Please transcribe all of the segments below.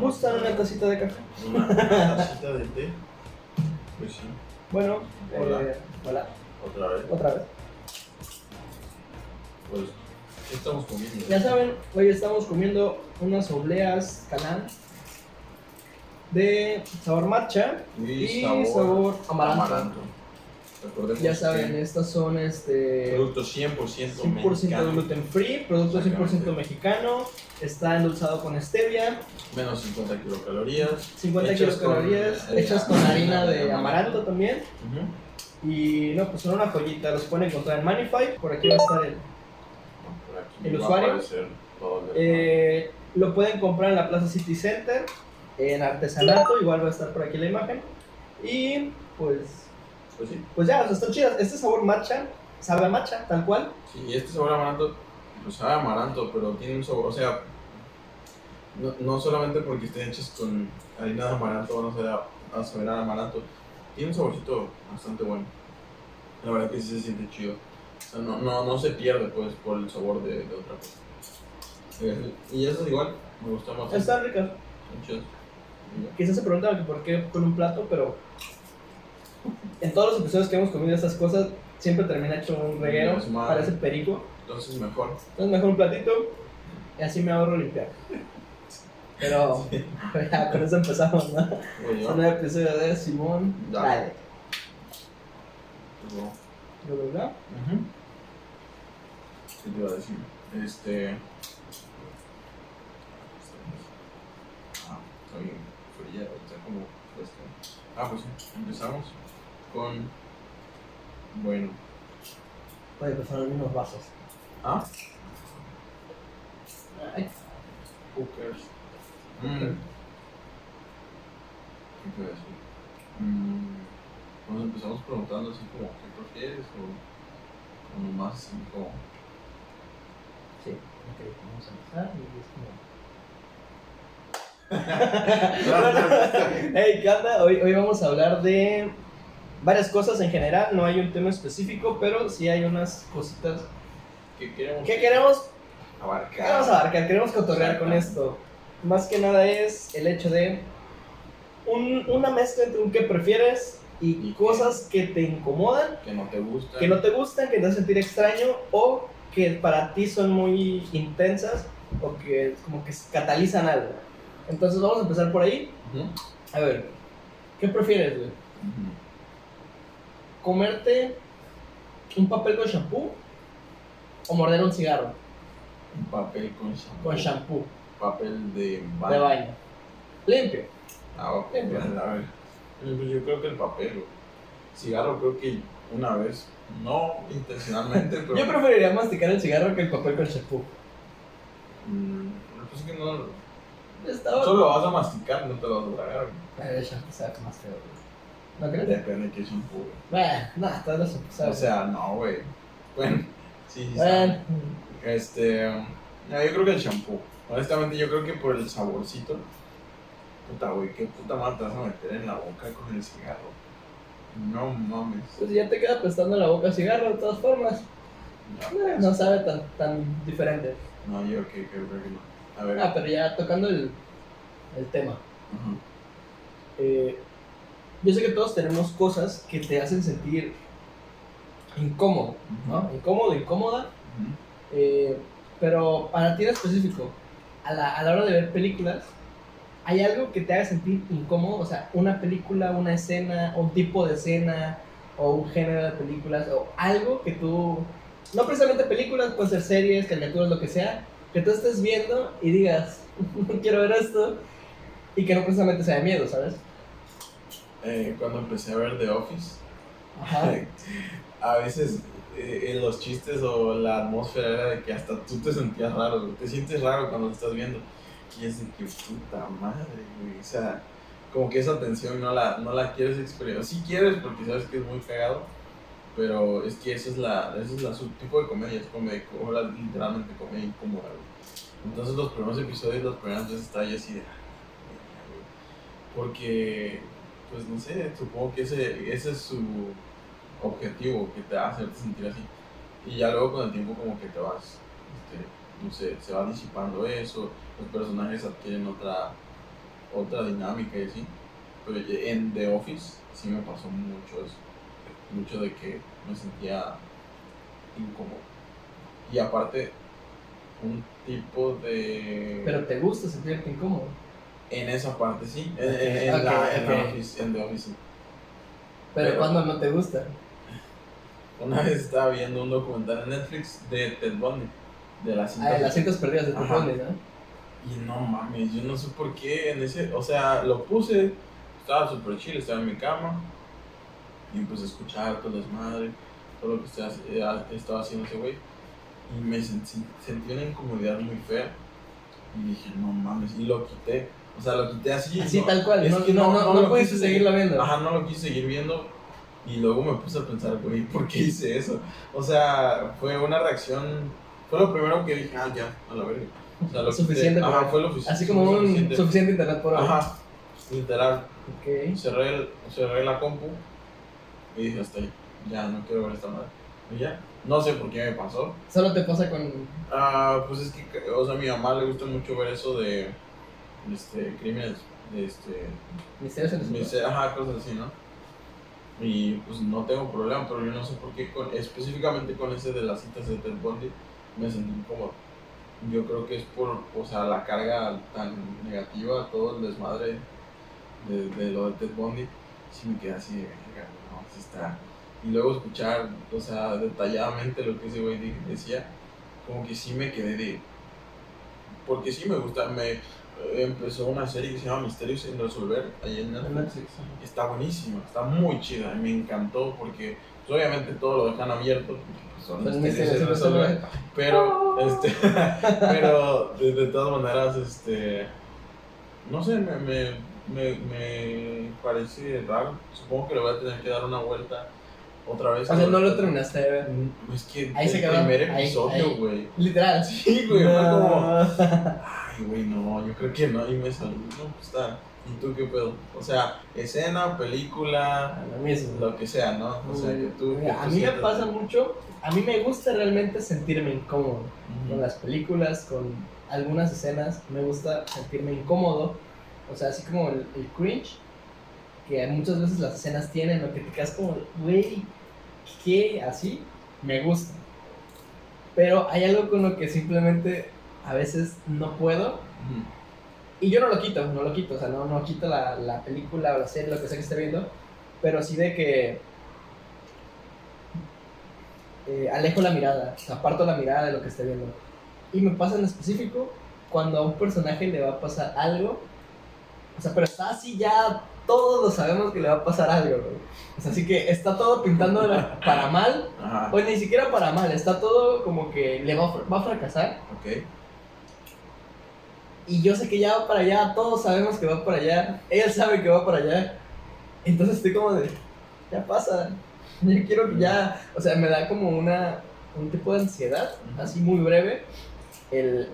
¿Gustan una tacita de café? Una tacita de té. Pues sí, Bueno, Hola. eh, hola, otra vez. otra vez. Pues, ¿qué estamos comiendo? Ya saben, hoy estamos comiendo unas obleas canal de sabor matcha y, sabor, amaranto. Recordemos Ya saben, que estas son este producto 100% 100% mexicano, gluten free, producto 100% Exactamente. mexicano, está endulzado con stevia, menos 50 kilocalorías. 50 Hechas kilocalorías, con, hechas con harina de amaranto. amaranto también. Ujú. Y no, pues son una joyita, los pueden encontrar en Manify, por aquí va a estar el... Aquí ¿El usuario? Eh, lo pueden comprar en la Plaza City Center, en Artesanato, igual va a estar por aquí la imagen. Y pues, Pues sí. pues ya, o sea, están chidas. Este sabor matcha, sabe a matcha, tal cual. Sí, este sabor amaranto, pues sabe a amaranto, pero tiene un sabor, o sea, no, no solamente porque estén hechos con harina de amaranto van a saber a, amaranto, tiene un saborcito bastante bueno. La verdad que sí se siente chido. O sea, no, no, no se pierde pues por el sabor de, de otra cosa. Eh, Y eso es igual, me gusta más. Y ya. Quizás se preguntan por qué con un plato, pero en todos los episodios que hemos comido estas cosas, siempre termina hecho un reguero, parece perico. Entonces mejor. Entonces mejor un platito y así me ahorro limpiar. Pero ya, con eso empezamos, ¿no? Un episodio de Simón. Dale. ¿Lo verdad? Ujú. ¿Qué te iba a decir? Este. Ah, está bien fría, está como. Ah, pues sí, empezamos con. Bueno. Son los mismos vasos. Ah, Ay, hookers. Mm. ¿Qué te a decir? Mm, Nos empezamos preguntando así como, ¿qué prefieres? O, o nomás así como. sí, ok, vamos a empezar y es como... Hey, ¿qué onda? Hoy, hoy vamos a hablar de varias cosas en general, no hay un tema específico, pero sí hay unas cositas ¿Qué queremos que queremos, abarcar? queremos abarcar, queremos cotorrear con esto. Más que nada es el hecho de un- una mezcla entre un que prefieres y, Y cosas que te incomodan, Que no te gusta. que no te gustan, que te hacen sentir extraño o que para ti son muy intensas o que como que catalizan algo. Entonces vamos a empezar por ahí. Ujú. A ver, ¿qué prefieres, güey? Ujú. ¿Comerte un papel con shampoo o morder un cigarro Un papel con shampoo. con shampoo Papel de baño. de baño? Limpio. Ah, ok. Bueno, a ver. Pues yo creo que el papel, güey. Cigarro creo que una vez, no intencionalmente, pero... Yo preferiría masticar el cigarro que el papel con shampoo. Mm, pues que no... Solo lo vas a masticar, no te lo vas a tragar. güey. Pero el shampoo sabe más feo, güey. ¿No crees? Depende de qué shampoo. Bueno, los shampoo saben. O sea, no, güey. Bueno, sí, sí. bueno. Este... No, yo creo que el shampoo. Honestamente, yo creo que por el saborcito. Puta, güey, qué puta madre te vas a meter en la boca con el cigarro. No mames. pues ya te queda apestando en la boca cigarro de todas formas. No, Eh, No sabe tan, tan diferente. No, yo que creo que no. A ver. Ah, pero ya tocando el, el tema. Ujú. Eh, yo sé que todos tenemos cosas que te hacen sentir incómodo, ¿no? Incómodo, incómoda. Eh, pero para ti en específico, a la, a la hora de ver películas, ¿hay algo que te haga sentir incómodo? O sea, una película, una escena, un tipo de escena, o un género de películas, o algo que tú, no precisamente películas, pueden ser series, caricaturas, lo que sea, que tú estés viendo y digas, no quiero ver esto, y que no precisamente sea de miedo, ¿sabes? Eh, cuando empecé a ver The Office, Ajá. a veces eh, en los chistes o la atmósfera era de que hasta tú te sentías raro, te sientes raro cuando lo estás viendo. Y es de que puta madre, güey. O sea, como que esa tensión no la, no la quieres experimentar. Sí quieres porque sabes que es muy cagado, pero es que esa es la, esa es la su tipo de comedia, es comedia, literalmente comedia incómoda, güey. Entonces los primeros episodios, las primeras veces estaba yo así de... "Ah, güey". Porque, pues no sé, supongo que ese, ese es su objetivo, que te hacerte sentir así. Y ya luego con el tiempo como que te vas este, no sé, se va disipando eso, los personajes adquieren otra, otra dinámica y así. Pero en The Office sí me pasó mucho eso, mucho de que me sentía incómodo. Y aparte, un tipo de... Pero te gusta sentirte incómodo. En esa parte sí, en, en, en la, en. The Office, en The Office sí. Pero, Pero- cuando no te gusta. Una vez estaba viendo un documental en Netflix de Ted Bundy, de las Ah, las cintas perdidas de Ajá. Bundy, ¿no? Y no mames, yo no sé por qué en ese, o sea, lo puse, estaba súper chill, estaba en mi cama y empecé a escuchar todo el desmadre, todo lo que estaba, eh, estaba haciendo ese güey y me sentí, sentí una incomodidad muy fea y dije, no mames, y lo quité, o sea, lo quité así. Así no, tal cual, no, que no, no, no, lo puedes quise seguirlo viendo. Ajá, no lo quise seguir viendo y luego me puse a pensar, güey, ¿por qué hice eso? O sea, fue una reacción, fue lo primero que dije, ah, ya, a la verga. O sea, lo quité. Suficiente Ajá, por- fue lo sufic- Así como un suficiente. suficiente internet por hoy. Ajá, literal. Ok. Cerré, el- cerré la compu y dije, hasta ahí, ya, no quiero ver esta madre. Y ya, no sé por qué me pasó. Solo te pasa con. Ah, pues es que, o sea, a mi mamá le gusta mucho ver eso de, este, crímenes, este, Misterios en ajá, cosas así, ¿no? Y pues no tengo problema, pero yo no sé por qué, con, específicamente con ese de las citas de Ted Bundy, me sentí incómodo. Yo creo que es por, o sea, la carga tan negativa, todo el desmadre de, de lo de Ted Bundy, sí me quedé así de, "Verga, no, sí está. Y luego escuchar, o sea, detalladamente lo que ese güey decía, como que sí me quedé de... Porque sí me gusta, me empezó una serie que se llama Misterios sin resolver, ahí en Netflix. Está buenísima, está muy chida, me encantó porque pues, obviamente todo lo dejan abierto, pues, son Son misterios sin resolver, pero, este, pero de, de todas maneras, este, no sé, me, me, me, me parece raro, supongo que le voy a tener que dar una vuelta otra vez. O sea, no lo terminaste de ver. Mm, Es que Ahí se el quedó, primer episodio, güey. Literal. Sí, güey, fue como... Ay, güey, no, yo creo que no, y me salí, no, pues está. ¿Y tú qué pedo? O sea, escena, película, Lo mismo. lo que sea, ¿no? O sea, que tú. Que a tú mí me pasa mucho. A mí me gusta realmente sentirme incómodo. Ujú. Con las películas, con algunas escenas, me gusta sentirme incómodo. O sea, así como el, el cringe, que muchas veces las escenas tienen, o que te quedas como, güey, ¿qué? Así, me gusta. Pero hay algo con lo que simplemente a veces no puedo. Y yo no lo quito, no lo quito, o sea, no, no quito la, la película o la serie, lo que sea que esté viendo, pero sí de que eh, alejo la mirada, aparto la mirada de lo que esté viendo. Y me pasa en específico cuando a un personaje le va a pasar algo, o sea, pero está así ya, todos lo sabemos que le va a pasar algo, güey. O sea, así que está todo pintando para mal, Ajá. o ni siquiera para mal, está todo como que le va va a fracasar. Ok. Y yo sé que ya va para allá, todos sabemos que va para allá, él sabe que va para allá. Entonces estoy como de, ya pasa, yo quiero que ya, o sea, me da como una, un tipo de ansiedad, así muy breve, el,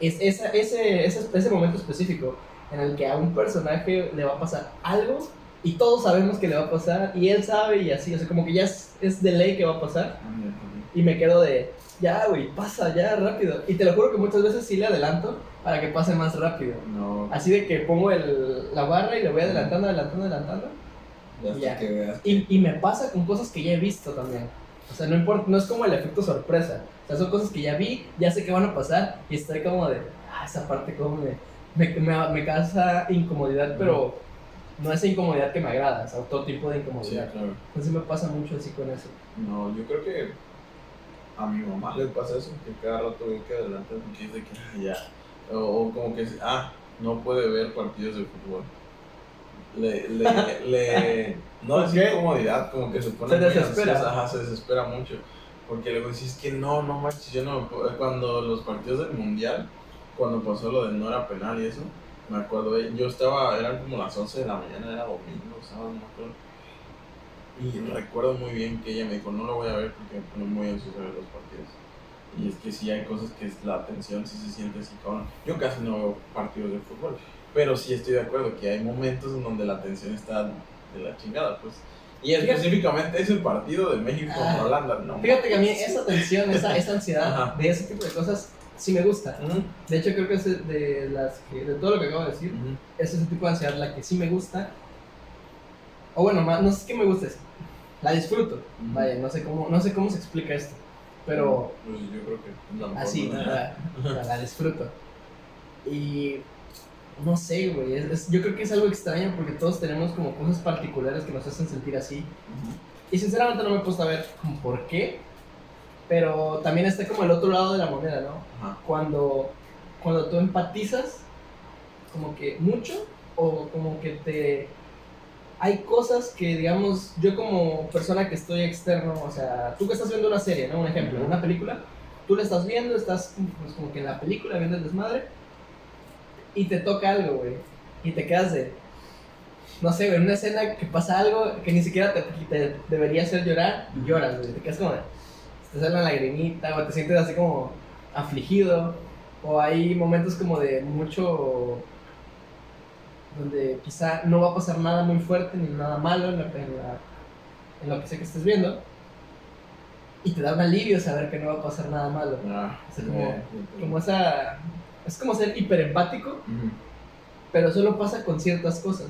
es, esa, ese, ese, ese momento específico en el que a un personaje le va a pasar algo y todos sabemos que le va a pasar y él sabe y así, o sea, como que ya es, es de ley que va a pasar ándale. Y me quedo de, ya, güey, pasa, ya, rápido. Y te lo juro que muchas veces sí le adelanto para que pase más rápido. No. Así de que pongo el, la barra y le voy adelantando, adelantando, adelantando. Ya ya. que veas. Y, y me pasa con cosas que ya he visto también. O sea, no importa, no es como el efecto sorpresa. O sea, son cosas que ya vi, ya sé que van a pasar y estoy como de, ah, esa parte como me, me, me, me causa incomodidad, pero no esa incomodidad que me agrada, o sea, otro tipo de Sí, incomodidad. claro. Entonces me pasa mucho así con eso. No, yo creo que a mi mamá le pasa eso, que cada rato ve que adelante porque dice que ah, ya. O, o como que, ah, no puede ver partidos de fútbol. Le, le, le, no es incomodidad, como que se pone Se desespera. ansiosa, ajá, se desespera mucho. Porque luego dices que no, no manches, yo no Cuando los partidos del mundial, cuando pasó lo de no era penal y eso, me acuerdo, yo estaba, eran como las 11 de la mañana, era domingo, sábado, no me acuerdo. Y recuerdo muy bien que ella me dijo, no lo voy a ver porque me pone muy ansioso ver los partidos. Y es que sí hay cosas que es la tensión sí se siente así, cabrón. Yo casi no veo partidos de fútbol, pero sí estoy de acuerdo que hay momentos en donde la tensión está de la chingada, pues. Y específicamente es el partido de México Ah, contra Holanda, no. Fíjate que a mí esa tensión, esa, esa ansiedad de ese tipo de cosas sí me gusta. Ujú, De hecho, creo que es de las que, de todo lo que acabo de decir, ujú. es ese tipo de ansiedad la que sí me gusta. O bueno, más, no sé qué me gusta, es- la disfruto. Vaya, no sé cómo, no sé cómo se explica esto, pero Pues yo creo que así, la, la- la disfruto. Y no sé, güey, es- es- yo creo que es algo extraño porque todos tenemos como cosas particulares que nos hacen sentir así. Y sinceramente no me he puesto a ver como por qué, pero también está como el otro lado de la moneda, ¿no? Ajá. cuando, cuando tú empatizas como que mucho o como que te... Hay cosas que, digamos, yo como persona que estoy externo, o sea, tú que estás viendo una serie, ¿no? Un ejemplo, una película, tú la estás viendo, estás pues, como que en la película viendo el desmadre y te toca algo, güey, y te quedas de... No sé, en una escena que pasa algo que ni siquiera te, te debería hacer llorar y lloras, güey, te quedas como... de- Te sale una lagrimita o te sientes así como afligido o hay momentos como de mucho donde quizá no va a pasar nada muy fuerte ni nada malo en, la- en la- en lo que sé que estés viendo y te da un alivio saber que no va a pasar nada malo Ah, O sea, como- como esa es como ser hiperempático Ujú. pero solo pasa con ciertas cosas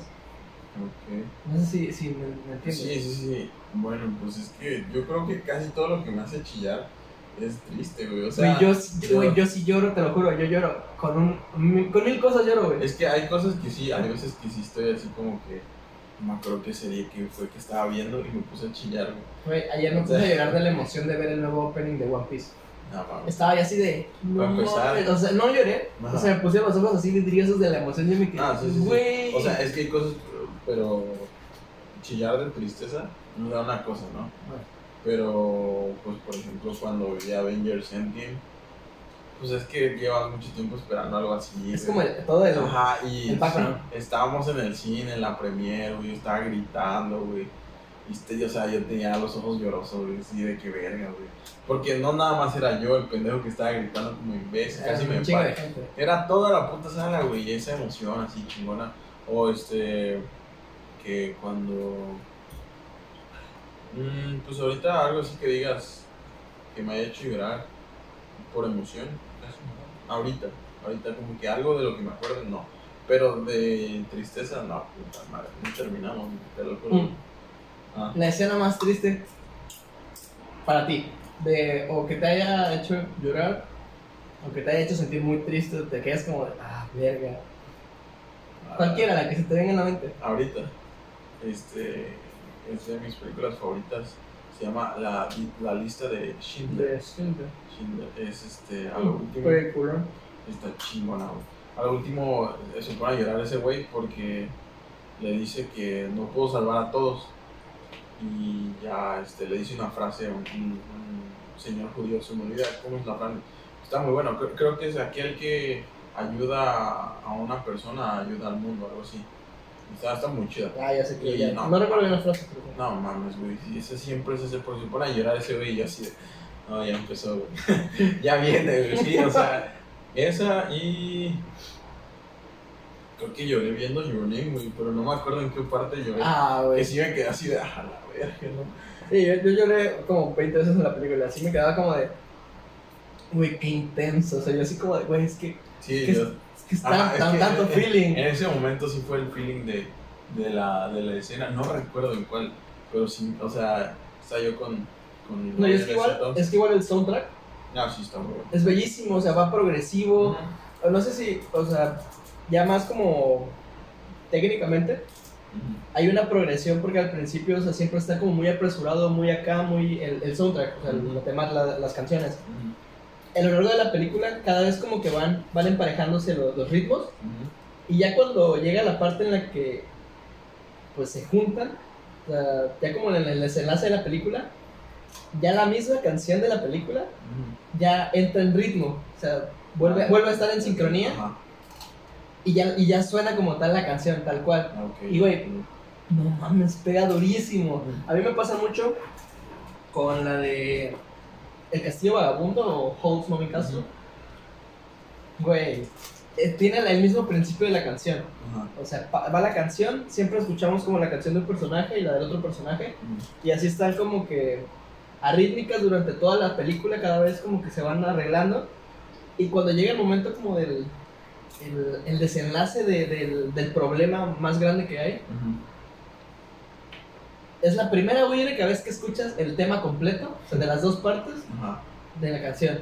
Ok. no sé si, si me, me entiendes Sí, sí, sí. Bueno, pues es que yo creo que casi todo lo que me hace chillar es triste, güey. O sea, Güey, yo, sí- güey, yo sí lloro, te lo juro, yo lloro. Con, un, con mil cosas lloro, güey. es que hay cosas que sí, hay veces que sí estoy así como que. No me acuerdo qué serie que fue que estaba viendo y me puse a chillar, güey. Güey, ayer me puse a llorar de la emoción de ver el nuevo opening de One Piece. No, mames. Estaba ya así de. No, o sea, no lloré. Ajá. O sea, me pusieron los ojos así vidriosos de la emoción y me quedé. Ah, sí, sí, sí. O sea, es que hay cosas, pero chillar de tristeza no da una cosa, ¿no? Pero, pues, por ejemplo, cuando vi Avengers Endgame, pues es que llevas mucho tiempo esperando algo así. es güey. como el- todo el. Ajá, y el background. sí, estábamos en el cine, en la premiere, güey, yo estaba gritando, güey. Y este, o sea, yo tenía los ojos llorosos, güey, así de que verga, güey. Porque no nada más era yo el pendejo que estaba gritando como imbécil, casi me gente. Era toda la puta sala, güey, y esa emoción así chingona. O este, que cuando... Mm, pues ahorita algo así que digas que me haya hecho llorar por emoción. Ahorita, ahorita como que algo de lo que me acuerdo, no. Pero de tristeza, no, puta madre, no terminamos, te lo juro. Mm. Ah, La escena más triste para ti, de o que te haya hecho llorar, o que te haya hecho sentir muy triste, te quedas como de, ah, verga. Cualquiera, la que se te venga en la mente. Ahorita, este, es de mis películas favoritas. Se llama La, la lista de Schindler. De Schindler. Schindler es este, a lo último. Culo. Está chingona. A lo último eh, se pone a llorar ese güey porque le dice que no puedo salvar a todos. Y ya este, le dice una frase a un, un- un señor judío, se me olvida cómo es la frase. Está muy bueno, creo, creo que es aquel que ayuda a una persona, ayuda al mundo, algo así. Está, está muy chida. Ah, ya sé que Y ya. no. No, recuerdo bien la frase, pero. No mames, güey, sí, ese siempre es ese, porque se pone a llorar ese güey y yo así de, no, ya empezó, güey. ya viene, güey, sí, o sea, esa y... Creo que lloré viendo Your Name, güey, pero no me acuerdo en qué parte lloré. Ah, que güey. sí me quedé así de, ah, la verga, ¿no? Sí, yo, yo lloré como 20 veces en la película. Así me quedaba como de. Güey, qué intenso. O sea, yo así como de, güey, es que, Sí, ¿Qué yo... es que está Ajá, es que tanto en- feeling. En ese momento sí fue el feeling de, de, la, de la escena, no recuerdo en cuál, pero sí, o sea, estaba yo con... con No, y es que igual, es que igual el soundtrack No, sí, está muy bueno. es bellísimo, o sea, va progresivo. No sé si, o sea, ya más como técnicamente, hay una progresión porque al principio, o sea, siempre está como muy apresurado, muy acá, muy el, el soundtrack, o sea, temas, la- las canciones. A lo largo de la película, cada vez como que van, van emparejándose los, los ritmos Ujú. y ya cuando llega la parte en la que pues se juntan, o sea, ya como en el desenlace de la película, ya la misma canción de la película ya entra en ritmo, o sea, vuelve, vuelve a estar en sincronía y ya, y ya suena como tal la canción, tal cual. Ah. Y, güey, No mames, pega durísimo. A mí me pasa mucho con la de El Castillo Vagabundo o Holt's Moving Castle. Güey, eh, tiene el mismo principio de la canción. Ajá. O sea, va la canción, siempre escuchamos como la canción de un personaje y la del otro personaje. Ujú. Y así están como que arrítmicas durante toda la película, cada vez como que se van arreglando. Y cuando llega el momento como del el, el desenlace de- del, del problema más grande que hay, es la primera güey única vez que escuchas el tema completo, o sea, de las dos partes Ajá. de la canción.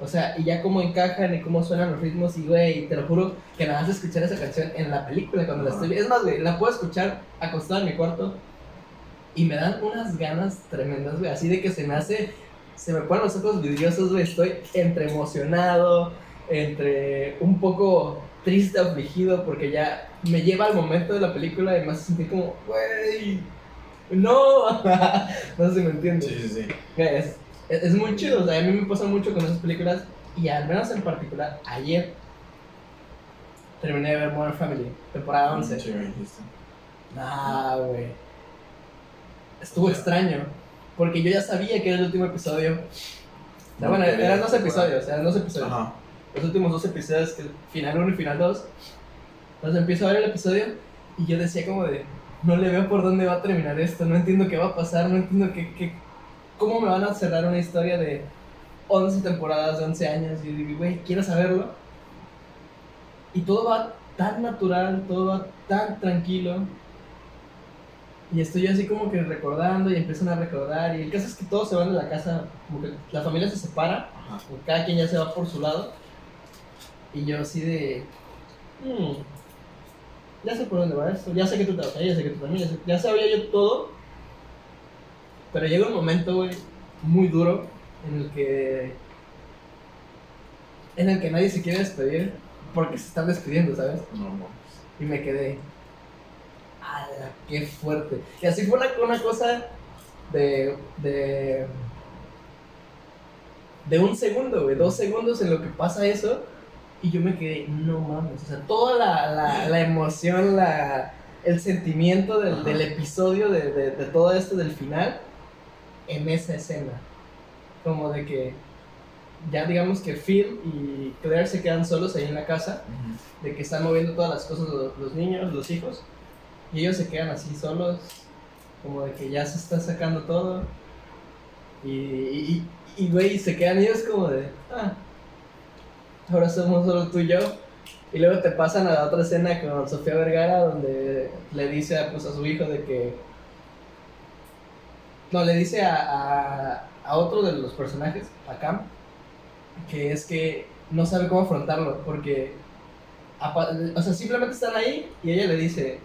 O sea, y ya cómo encajan y cómo suenan los ritmos y güey, te lo juro que nada más escuchar esa canción en la película cuando la Ajá. estoy viendo. Es más, güey, la puedo escuchar acostada en mi cuarto y me dan unas ganas tremendas, güey, así de que se me hace, se me ponen los ojos vidriosos, güey, estoy entre emocionado, entre un poco triste, afligido, porque ya me lleva al momento de la película y me hace sentir como, güey, no, no sé si me entiendes. Sí, sí, sí. Es, es, es muy chido, o sea, a mí me pasa mucho con esas películas y al menos en particular ayer terminé de ver Modern Family, temporada 11. Sí, me dijiste. Ah, güey. Estuvo extraño, porque yo ya sabía que era el último episodio. O sea, bueno, eran dos episodios, eran dos episodios. Ajá. Los últimos dos episodios, que final 1 y final 2. Entonces empiezo a ver el episodio y yo decía como de, no le veo por dónde va a terminar esto, no entiendo qué va a pasar, no entiendo qué, qué, cómo me van a cerrar una historia de 11 temporadas, de 11 años. Y digo, güey, quiero saberlo. Y todo va tan natural, todo va tan tranquilo. Y estoy así como que recordando y empiezan a recordar. Y el caso es que todos se van de la casa, como que la familia se separa cada quien ya se va por su lado. Y yo así de. "Hmm, ya sé por dónde va esto, ya sé que tú te vas ahí, ya sé que tú también, ya, sé- ya sabía yo todo. Pero llega un momento, güey, muy duro en el que. En el que nadie se quiere despedir porque se están despidiendo, ¿sabes? No, no. Y me quedé. ¡Hala, qué fuerte! Y así fue una, una cosa de. de. de un segundo, güey, dos segundos en lo que pasa eso. Y yo me quedé, no mames. O sea, toda la, la, la emoción, la, el sentimiento del, del episodio, de, de, de todo esto, del final, en esa escena. Como de que. Ya digamos que Phil y Claire se quedan solos ahí en la casa de que están moviendo todas las cosas los, los niños, los hijos, y ellos se quedan así solos, como de que ya se está sacando todo, y, y, y, güey, se quedan ellos como de, ah, ahora somos solo tú y yo, y luego te pasan a la otra escena con Sofía Vergara, donde le dice pues, a su hijo de que, no, le dice a, a, otro de los personajes, a Cam, que es que no sabe cómo afrontarlo, porque o sea, simplemente están ahí y ella le dice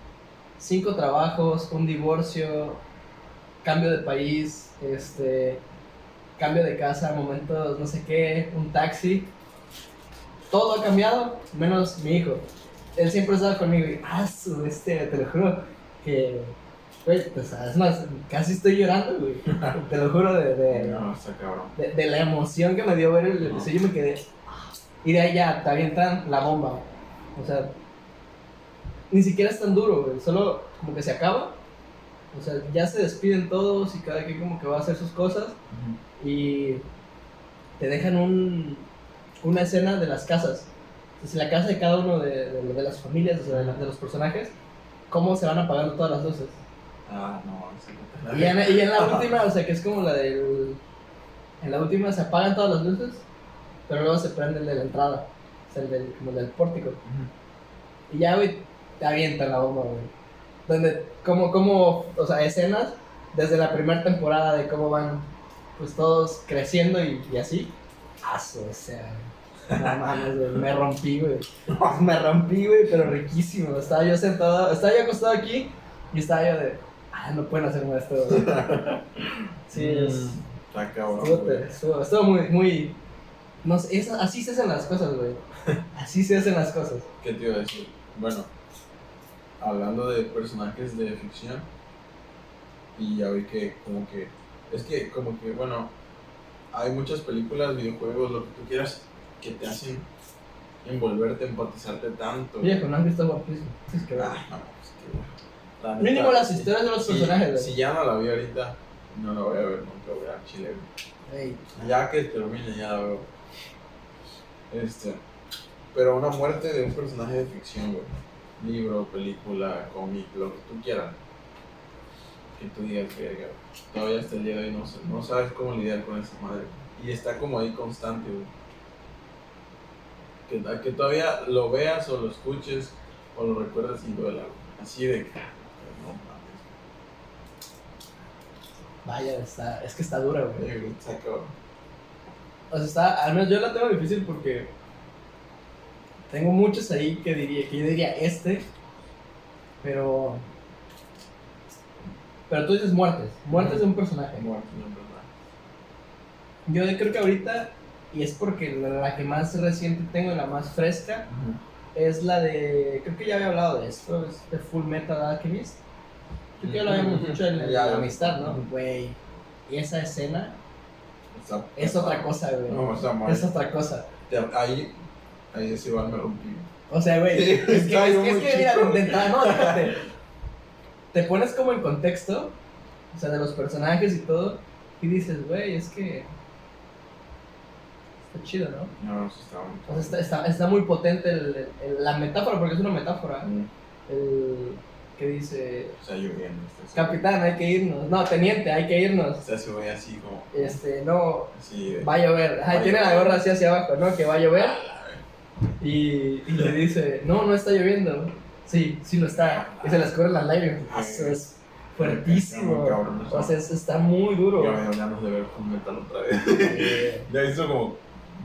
cinco trabajos, un divorcio, cambio de país, este, cambio de casa, momentos no sé qué, un taxi. Todo ha cambiado, menos mi hijo. Él siempre estaba conmigo y, ah, su, este, te lo juro, que, güey, pues, es más, casi estoy llorando, güey. Te lo juro de, No, de, de la emoción que me dio ver el episodio, yo me quedé. Y de ahí ya te avientan la bomba. O sea, ni siquiera es tan duro, güey. Solo como que se acaba. O sea, ya se despiden todos y cada quien como que va a hacer sus cosas. Y te dejan un, una escena de las casas. Entonces, la casa de cada uno de, de- de las familias, o sea, de, la- de los personajes, cómo se van apagando todas las luces. Ah, no, no te Y en, y en la última, o sea, que es como la del. En la última se apagan todas las luces, pero luego se prende el de la entrada, o sea, el del, como el del pórtico. Ujú. Y ya, güey, te avientan la bomba, güey. Donde, como, como, o sea, escenas desde la primera temporada de cómo van, pues todos creciendo y, y así. Aso, o sea, no mames, güey, me rompí, güey. Me rompí, güey, pero riquísimo. Estaba yo sentado, estaba yo acostado aquí y estaba yo de, ah, no pueden hacerme esto, güey. Sí, es. Mm, Está cabrón. Estuvo, estuvo muy, muy. No sé, es- así se hacen las cosas, güey. Así se hacen las cosas. ¿Qué te iba a decir? Bueno, hablando de personajes de ficción, y ya vi que como que, es que como que, bueno, hay muchas películas, videojuegos, lo que tú quieras, que te hacen envolverte, empatizarte tanto. Oye, con Ángel está guapísimo. Es que, Ah, no, es que, güey, la Mínimo las historias de los si- personajes. Si ya no la vi ahorita, no la voy a ver nunca, voy a Chile. Ya que termine, ya la veo. Este. Pero una muerte de un personaje de ficción, güey. Libro, película, cómic, lo que tú quieras. Que tú digas, verga. Todavía hasta el día de hoy no, sé- no sabes cómo lidiar con esa madre. Y está como ahí constante, güey. Que, que todavía lo veas o lo escuches o lo recuerdas y duela. Así de que. No mames. Vaya, está, es que está dura, güey. Está cabrón. O sea, está, al menos yo la tengo difícil porque tengo muchos ahí que diría, que yo diría este, pero, pero tú dices muertes, muertes de un personaje. Muerto, no, verdad. Yo creo que ahorita, y es porque la, que más reciente tengo, la más fresca, es la de, creo que ya había hablado de esto, es de Full Metal Alchemist. Creo que ya lo habíamos dicho en, la amistad, ¿no? Güey, y esa escena Está- es otra cosa, güey. No, está mal. Es otra cosa. Ahí, ahí es igual me rompí. O sea, güey, Sí, es que, es está que, es que, mira, entrada, no, déjate. Te pones como en contexto, o sea, de los personajes y todo, y dices, güey, es que. Está chido, ¿no? No, sí está muy está, está, está muy potente el- el- la metáfora, porque es una metáfora. Mm, El que dice, Está lloviendo. Está capitán, hay que irnos. No, teniente, hay que irnos. Está se ve así como. Este, no, Así de. va a llover. Ajá, Va a tiene la llover. gorra así hacia abajo, ¿no? Que va a llover. A la vez. Y, y le dice, no, no está lloviendo. Sí, sí lo está. Y se les corren las lágrimas. Ah, Eso es fuertísimo. Está muy cabrón. O sea, es- está muy duro. Ya me ganas de ver Full Metal otra vez. Eh, ya visto como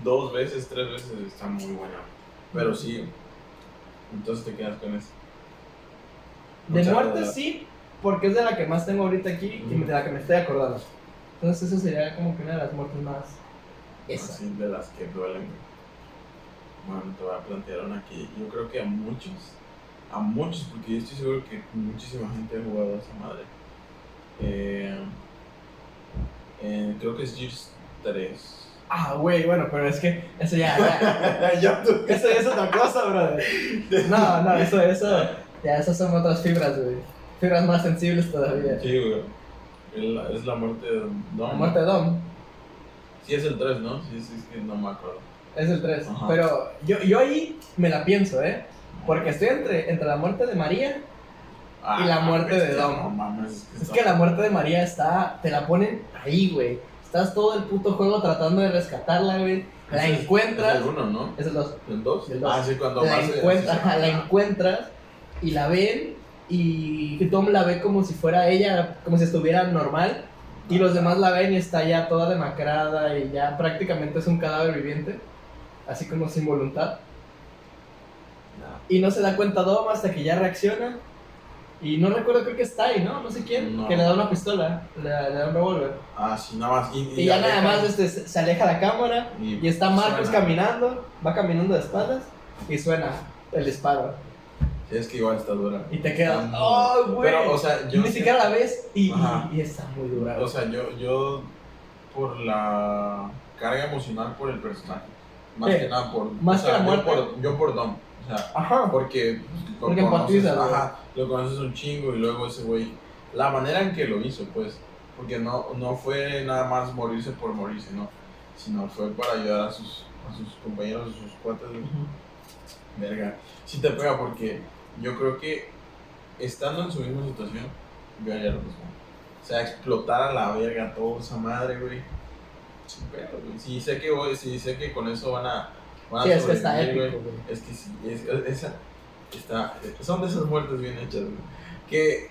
dos veces, tres veces. Está muy buena. Pero sí. Entonces te quedas con eso. De muerte sí, porque es de la que más tengo ahorita aquí y de la que me estoy acordando. Entonces, esa sería como que una de las muertes más. Esa. Así de las que duelen. Bueno, te voy a plantear una que yo creo que a muchos, a muchos, porque yo estoy seguro que muchísima gente ha jugado a esa madre. Eh, eh, creo que es Gears 3. Ah, güey, bueno, pero es que eso ya. ya eso ya es otra cosa, brother. No, no, eso, eso. Ya, esas son otras fibras, güey. Fibras más sensibles todavía. Sí, güey. Es la, muerte de Dom. La muerte de Dom. Sí, es el 3, ¿no? Sí, sí, es que no me acuerdo. Es el 3. Ajá. Pero yo, yo ahí me la pienso, ¿eh? Porque estoy entre, entre la muerte de María. Y la muerte de Dom. Ah, No mames, es que, Es está- que la muerte de María está. Te la ponen ahí, güey. Estás todo el puto juego tratando de rescatarla, güey. La Es encuentras. Es el 1, ¿no? Es el 2. ¿El 2? El dos. Ah, sí, cuando La, se- ajá, la encuentras y la ven. Y Tom la ve como si fuera ella, como si estuviera normal. Y los demás la ven y está ya toda demacrada y ya prácticamente es un cadáver viviente. Así como sin voluntad. Y no se da cuenta Dom hasta que ya reacciona. Y no recuerdo, creo que está ahí, ¿no? No sé quién. No. Que le da una pistola, le, da- le da un revólver. Ah, sí, nada más. Y, Y, ya nada más este, se aleja la cámara. y Y está Marcos suena. caminando, va caminando de espaldas. Y suena el disparo. Es que igual está dura. Y te quedas, Está ¡oh, güey! O sea, yo. Ni siquiera la ves y, y- está muy dura. O sea, yo, yo. Por la carga emocional por el personaje. Más que nada por. Más o sea, que la yo muerte. por, yo por Dom. O sea, Ajá. porque. Porque empatizas. Ajá, lo conoces un chingo y luego ese güey. La manera en que lo hizo, pues. Porque no, no fue nada más morirse por morirse, no. Sino fue para ayudar a sus, a sus compañeros, a sus cuates. güey. Verga. Sí te pega porque yo creo que estando en su misma situación, yo haría lo mismo. O sea, explotar a la verga toda esa madre, güey. Sí sé que voy, sí sé que con eso van a, van a Sí, es que está sobrevivir, épico, güey. Es que sí, es, está, son de esas muertes bien hechas, güey. Que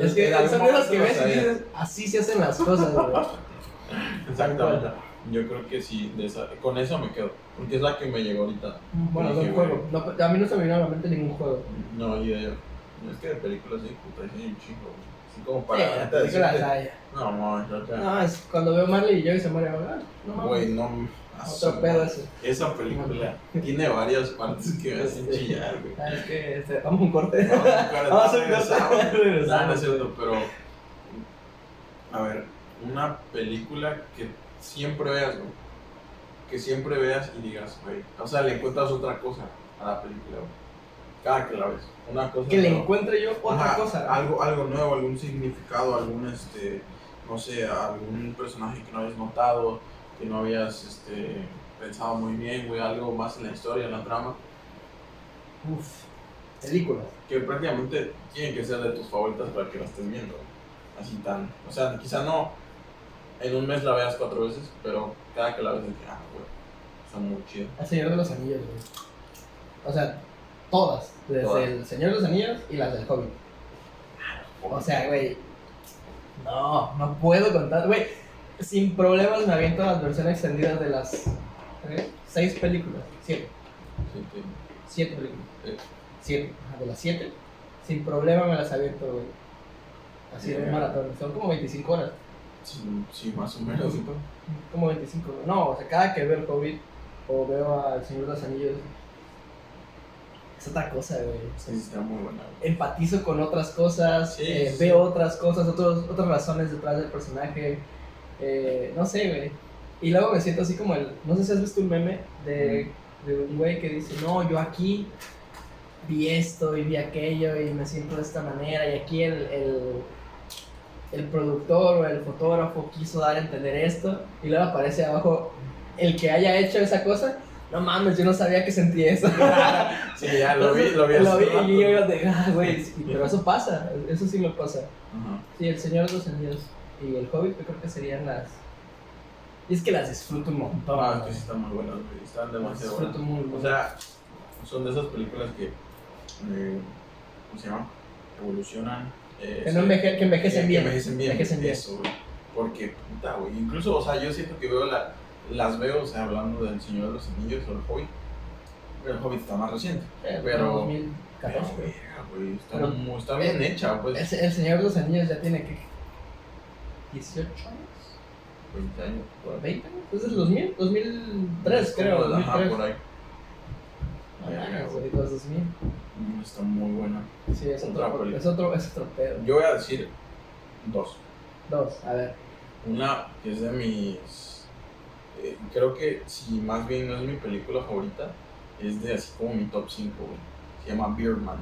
Es que son de momento que ves y dices, así se hacen las cosas, güey. Exactamente. Yo creo que sí, de esa, con eso me quedo. Porque es la que me llegó ahorita. Bueno, de un güey. juego. No, a mí no se me vino a la mente ningún juego. No, y de, no es que de películas sí, puta, hay un chingo, güey. Así como para. Sí, la película decirte-. No, no, yo acá. No, es cuando veo Marley y Joey se muere. ah, No mames. Güey, no. Otro pedo ese. Esa película tiene varias partes que me hacen chillar, güey. Ah, es que este, vamos a un corte. Vamos a un corte, Vamos a un. No, no es cierto, pero. A ver, una película que siempre veas, güey. Que siempre veas y digas, güey. O sea, le encuentras otra cosa a la película, güey. Cada que la ves. Una cosa. Que le nueva. encuentre yo otra Ajá, cosa. Algo, algo nuevo, algún significado, algún, este, no sé, algún personaje que no habías notado, que no habías, este, pensado muy bien, güey, algo más en la historia, en la trama, Uf. Películas. que prácticamente tienen que ser de tus favoritas para que la estés viendo, así tan, o sea, quizá no en un mes la veas cuatro veces, pero cada que la ves, es que, ah, güey, Está muy chido. El Señor de los Anillos, güey. O sea, todas. Desde Todas. El Señor de los Anillos y las del Hobbit. O sea, güey. No, no puedo contar. Güey, sin problemas me aviento las versiones extendidas de las ¿eh? seis películas. Siete. Sí. Siete películas. Siete. Ajá, de las siete, sin problema me las aviento, güey. Así de Yeah. maratón. Son como 25 horas. Sí, sí, más o menos. Como 25. güey. No, o sea, cada que veo el Hobbit o veo al Señor de los Anillos. Es otra cosa, güey. Sí, está muy buena. güey. empatizo con otras cosas, Sí, eh, veo otras cosas, otros, otras razones detrás del personaje. Eh, no sé, güey. Y luego me siento así como el. No sé si has visto un meme de, de un güey que dice: No, yo aquí vi esto y vi aquello y me siento de esta manera. Y aquí el, el, el productor o el fotógrafo quiso dar a entender esto. Y luego aparece abajo el que haya hecho esa cosa. No mames, yo no sabía que sentía eso. Sí, ya lo vi, lo vi. Lo vi y yo de, ah, güey, pero eso pasa, eso sí lo pasa. Ajá. Sí, El Señor de los Anillos y El Hobbit yo creo que serían las... Y es que las disfruto un montón. No, es que sí están muy buenas. Están demasiado disfruto buenas. muy O mucho. sea, son de esas películas que. eh, ¿Cómo se llama? Evolucionan. eh, que, no enveje- que envejecen que bien. envejecen bien. Envejecen bien. Eso, güey. Porque, puta, güey. Incluso, o sea, yo siento que veo la, las veo, o sea, hablando del Señor de los Anillos o el Hobbit. Pero el Hobbit está más reciente. Eh, pero- 2014. Pero, güey. Está, Pero- muy- está bien hecha, pues. El, el Señor de los Anillos ya tiene que... 18 años, 20 años. por ahí. 20 años, es del 2000, 2003 creo, Ajá, 2003. por ahí. Ah, Verga, güey. güey, los 2000. Mm, Está muy buena. Sí, es Otra otro, película. es otro, es otro pedo. Yo voy a decir dos. Dos, a ver. Una que es de mis. eh, creo que si más bien no es mi película favorita, es de así como mi top 5, güey. Se llama Beardman.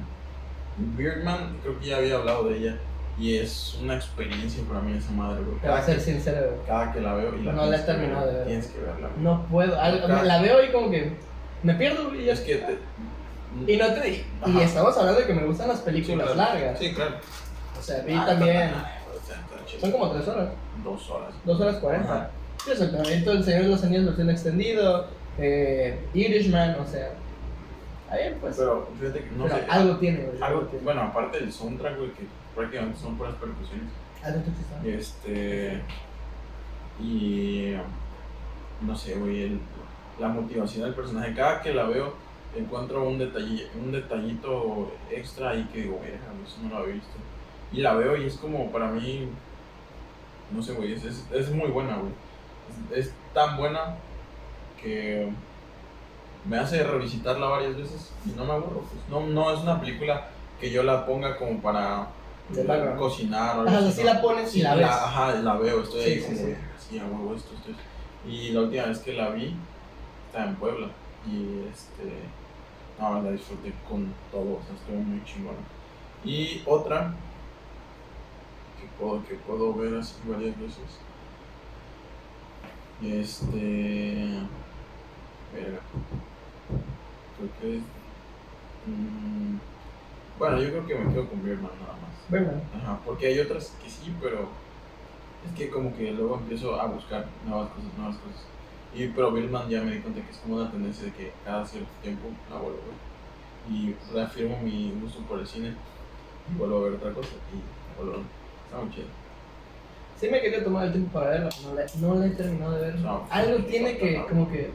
Beardman, creo que ya había hablado de ella. Y es una experiencia para mí esa madre, güey. Te voy a Cada, ser que, sincero, güey. cada que la veo y la No la he terminado de ver. Tienes que verla, güey. No puedo, al- Acá. la veo y como que me pierdo y ya Es que te. Y no te y Ajá. estamos hablando de que me gustan las películas claro. largas. Sí, claro. O sea, vi Ah, también. está- está chido. Son como tres horas. Dos horas. Dos horas cuarenta. Ajá. Sí, o sea, también todo el Señor de los Anillos versión extendido. Eh, Irishman, o sea. Está bien, pues. Pero, Pero fíjate que no sé. algo tiene, güey. Algo, bueno, aparte del soundtrack, güey, que prácticamente son puras percusiones. Existe. Este. Y. No sé, güey, el- la motivación del personaje. Cada que la veo, encuentro un, detalle, un detallito extra ahí que digo, güey, eso no lo había visto. Y la veo y es como para mí. No sé, güey, es, es, es muy buena, güey. Es, es tan buena que me hace revisitarla varias veces y no me aburro. Pues. No, no es una película que yo la ponga como para De cocinar o sea, ¿no? la pones y Sí, la ves. Ajá, la veo, estoy Sí, ahí sí, como, sí. de, sí, a huevo, esto, esto, esto. Y la última vez que la vi, estaba en Puebla. Y este. No, la disfruté con todo, o sea, estuvo muy chingona. Y otra que puedo, que puedo ver así varias veces. Este. Verga. Creo que es. mm, bueno, yo creo que me quedo con Birdman nada más. Birdman. Ajá, porque hay otras que sí, pero es que como que luego empiezo a buscar nuevas cosas, nuevas cosas. Y pero Birdman ya me di cuenta que es como una tendencia de que cada cierto tiempo la vuelvo a ver. Y reafirmo mi gusto por el cine y vuelvo a ver otra cosa y vuelvo a ver. Está muy chido. Sí me quería tomar el tiempo para verla, no la, no la he terminado de ver. No, Algo sí, tiene que, como que,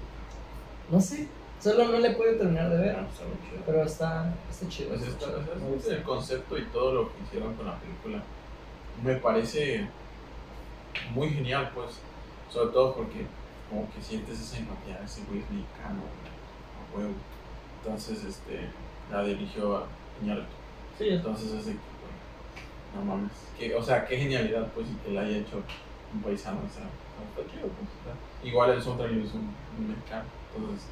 no sé, solo no le puedo terminar de ver, Ah, Está muy chido. pero está, está chido. Pues está chido, es- es el concepto y todo lo que hicieron con la película me parece muy genial, pues. Sobre todo porque como que sientes esa empatía, ese güey es mexicano, güey, a huevo. Entonces, este, la dirigió a Iñárritu. Sí, es- Entonces, ese, güey, no mames. Que, o sea, qué genialidad, pues, y que la haya hecho un paisano, o sea, está chido, pues. sea, igual el soundtrack lo hizo un, un mexicano, entonces,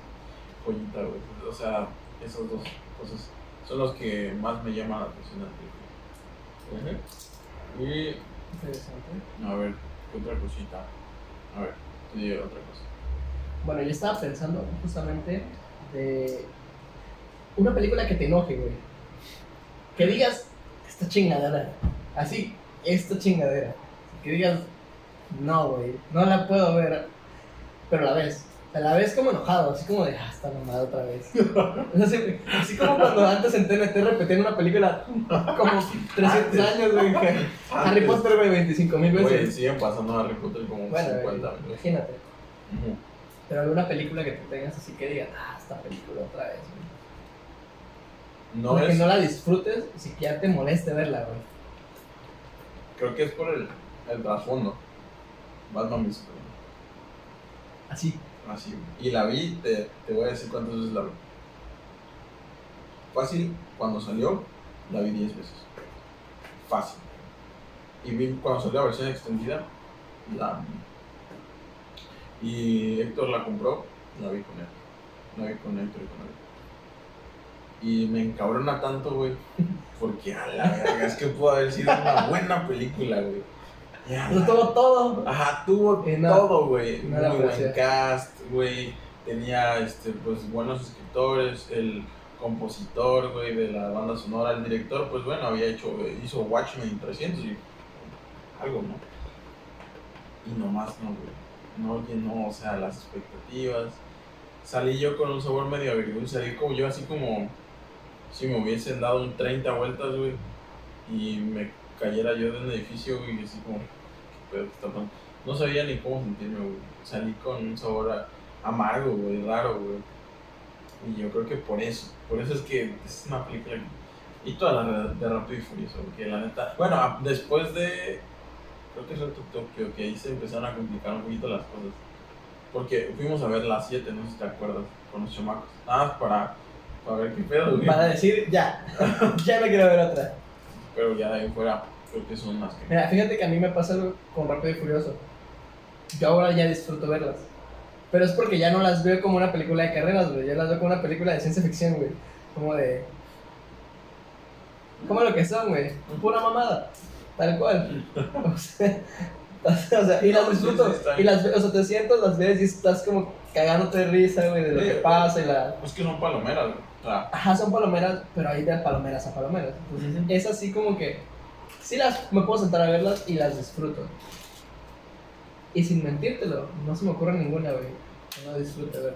joyita, güey. O sea, esas dos cosas son los que más me llaman la atención la película. Y, interesante. a ver, ¿qué otra cosita? A ver, te digo otra cosa. Bueno, yo estaba pensando justamente de una película que te enoje, güey. Que digas, esta chingadera. Así, esta chingadera. Que digas, no, güey, no la puedo ver. Pero la ves. Te la ves como enojado, así como de, ah, está mamada otra vez. así, así como cuando antes en TNT repetían una película como 300 años, güey. Harry Potter, güey, 25 mil Güey, veces. siguen pasando Harry Potter como Bueno, 50 güey, imagínate. Pero alguna película que tú tengas así que digan, ah, esta película otra vez, güey. No Para que es, no la disfrutes y si ya te moleste verla, güey. creo que es por el, el trasfondo. Batman. Así. Así. Y la vi, te, te voy a decir cuántas veces la vi. Fácil, cuando salió, la vi 10 veces. Fácil. Y vi cuando salió la versión extendida, la vi. Y Héctor la compró, la vi con él. La vi con Héctor y con él. Y me encabrona tanto, güey. Porque a la verga, es que pudo haber sido una buena película, güey. Ya, Lo tuvo todo. Ajá, tuvo no- todo, güey. no Muy buen cast, güey. Tenía, este, pues, buenos escritores. El compositor, güey, de la banda sonora. El director, pues, bueno, había hecho, hizo Watchmen 300 y algo, ¿no? Y nomás no, güey. No llenó, o sea, las expectativas. Salí yo con un sabor medio agridulce. Salí como yo, así como si me hubiesen dado un 30 vueltas, güey. Y me cayera yo de un edificio, güey, así como, ¿qué pedo que está pasando? No sabía ni cómo sentirme, güey. Salí con un sabor a- amargo, güey, raro, güey. Y yo creo que por eso, por eso es que es una película. Y toda la de, Rápido y Furioso, porque la neta... Bueno, después de... Creo que es Reto Tokio, que ahí se empezaron a complicar un poquito las cosas. Porque fuimos a ver las 7, no sé si te acuerdas, con los chamacos. Nada para, para ver qué pedo, güey. Para decir, ya. ya no quiero ver otra. Pero ya de ahí fuera, creo que son las que... Mira, fíjate que a mí me pasa algo con Rápido y Furioso. Yo ahora ya disfruto verlas. Pero es porque ya no las veo como una película de carreras, güey. Ya las veo como una película de ciencia ficción, güey. Como de. Como lo que son, güey. Pura mamada. Tal cual. O sea, o sea, y las disfruto. y las, o sea, te sientas, las ves y estás como cagándote de risa, güey, de lo que pasa y la. Es que son palomeras, güey. Ajá, son palomeras, pero hay de palomeras a palomeras. Entonces, Ujú. es así como que sí las me puedo sentar a verlas y las disfruto. Y sin mentírtelo, no se me ocurre ninguna, güey, que no disfrute ver.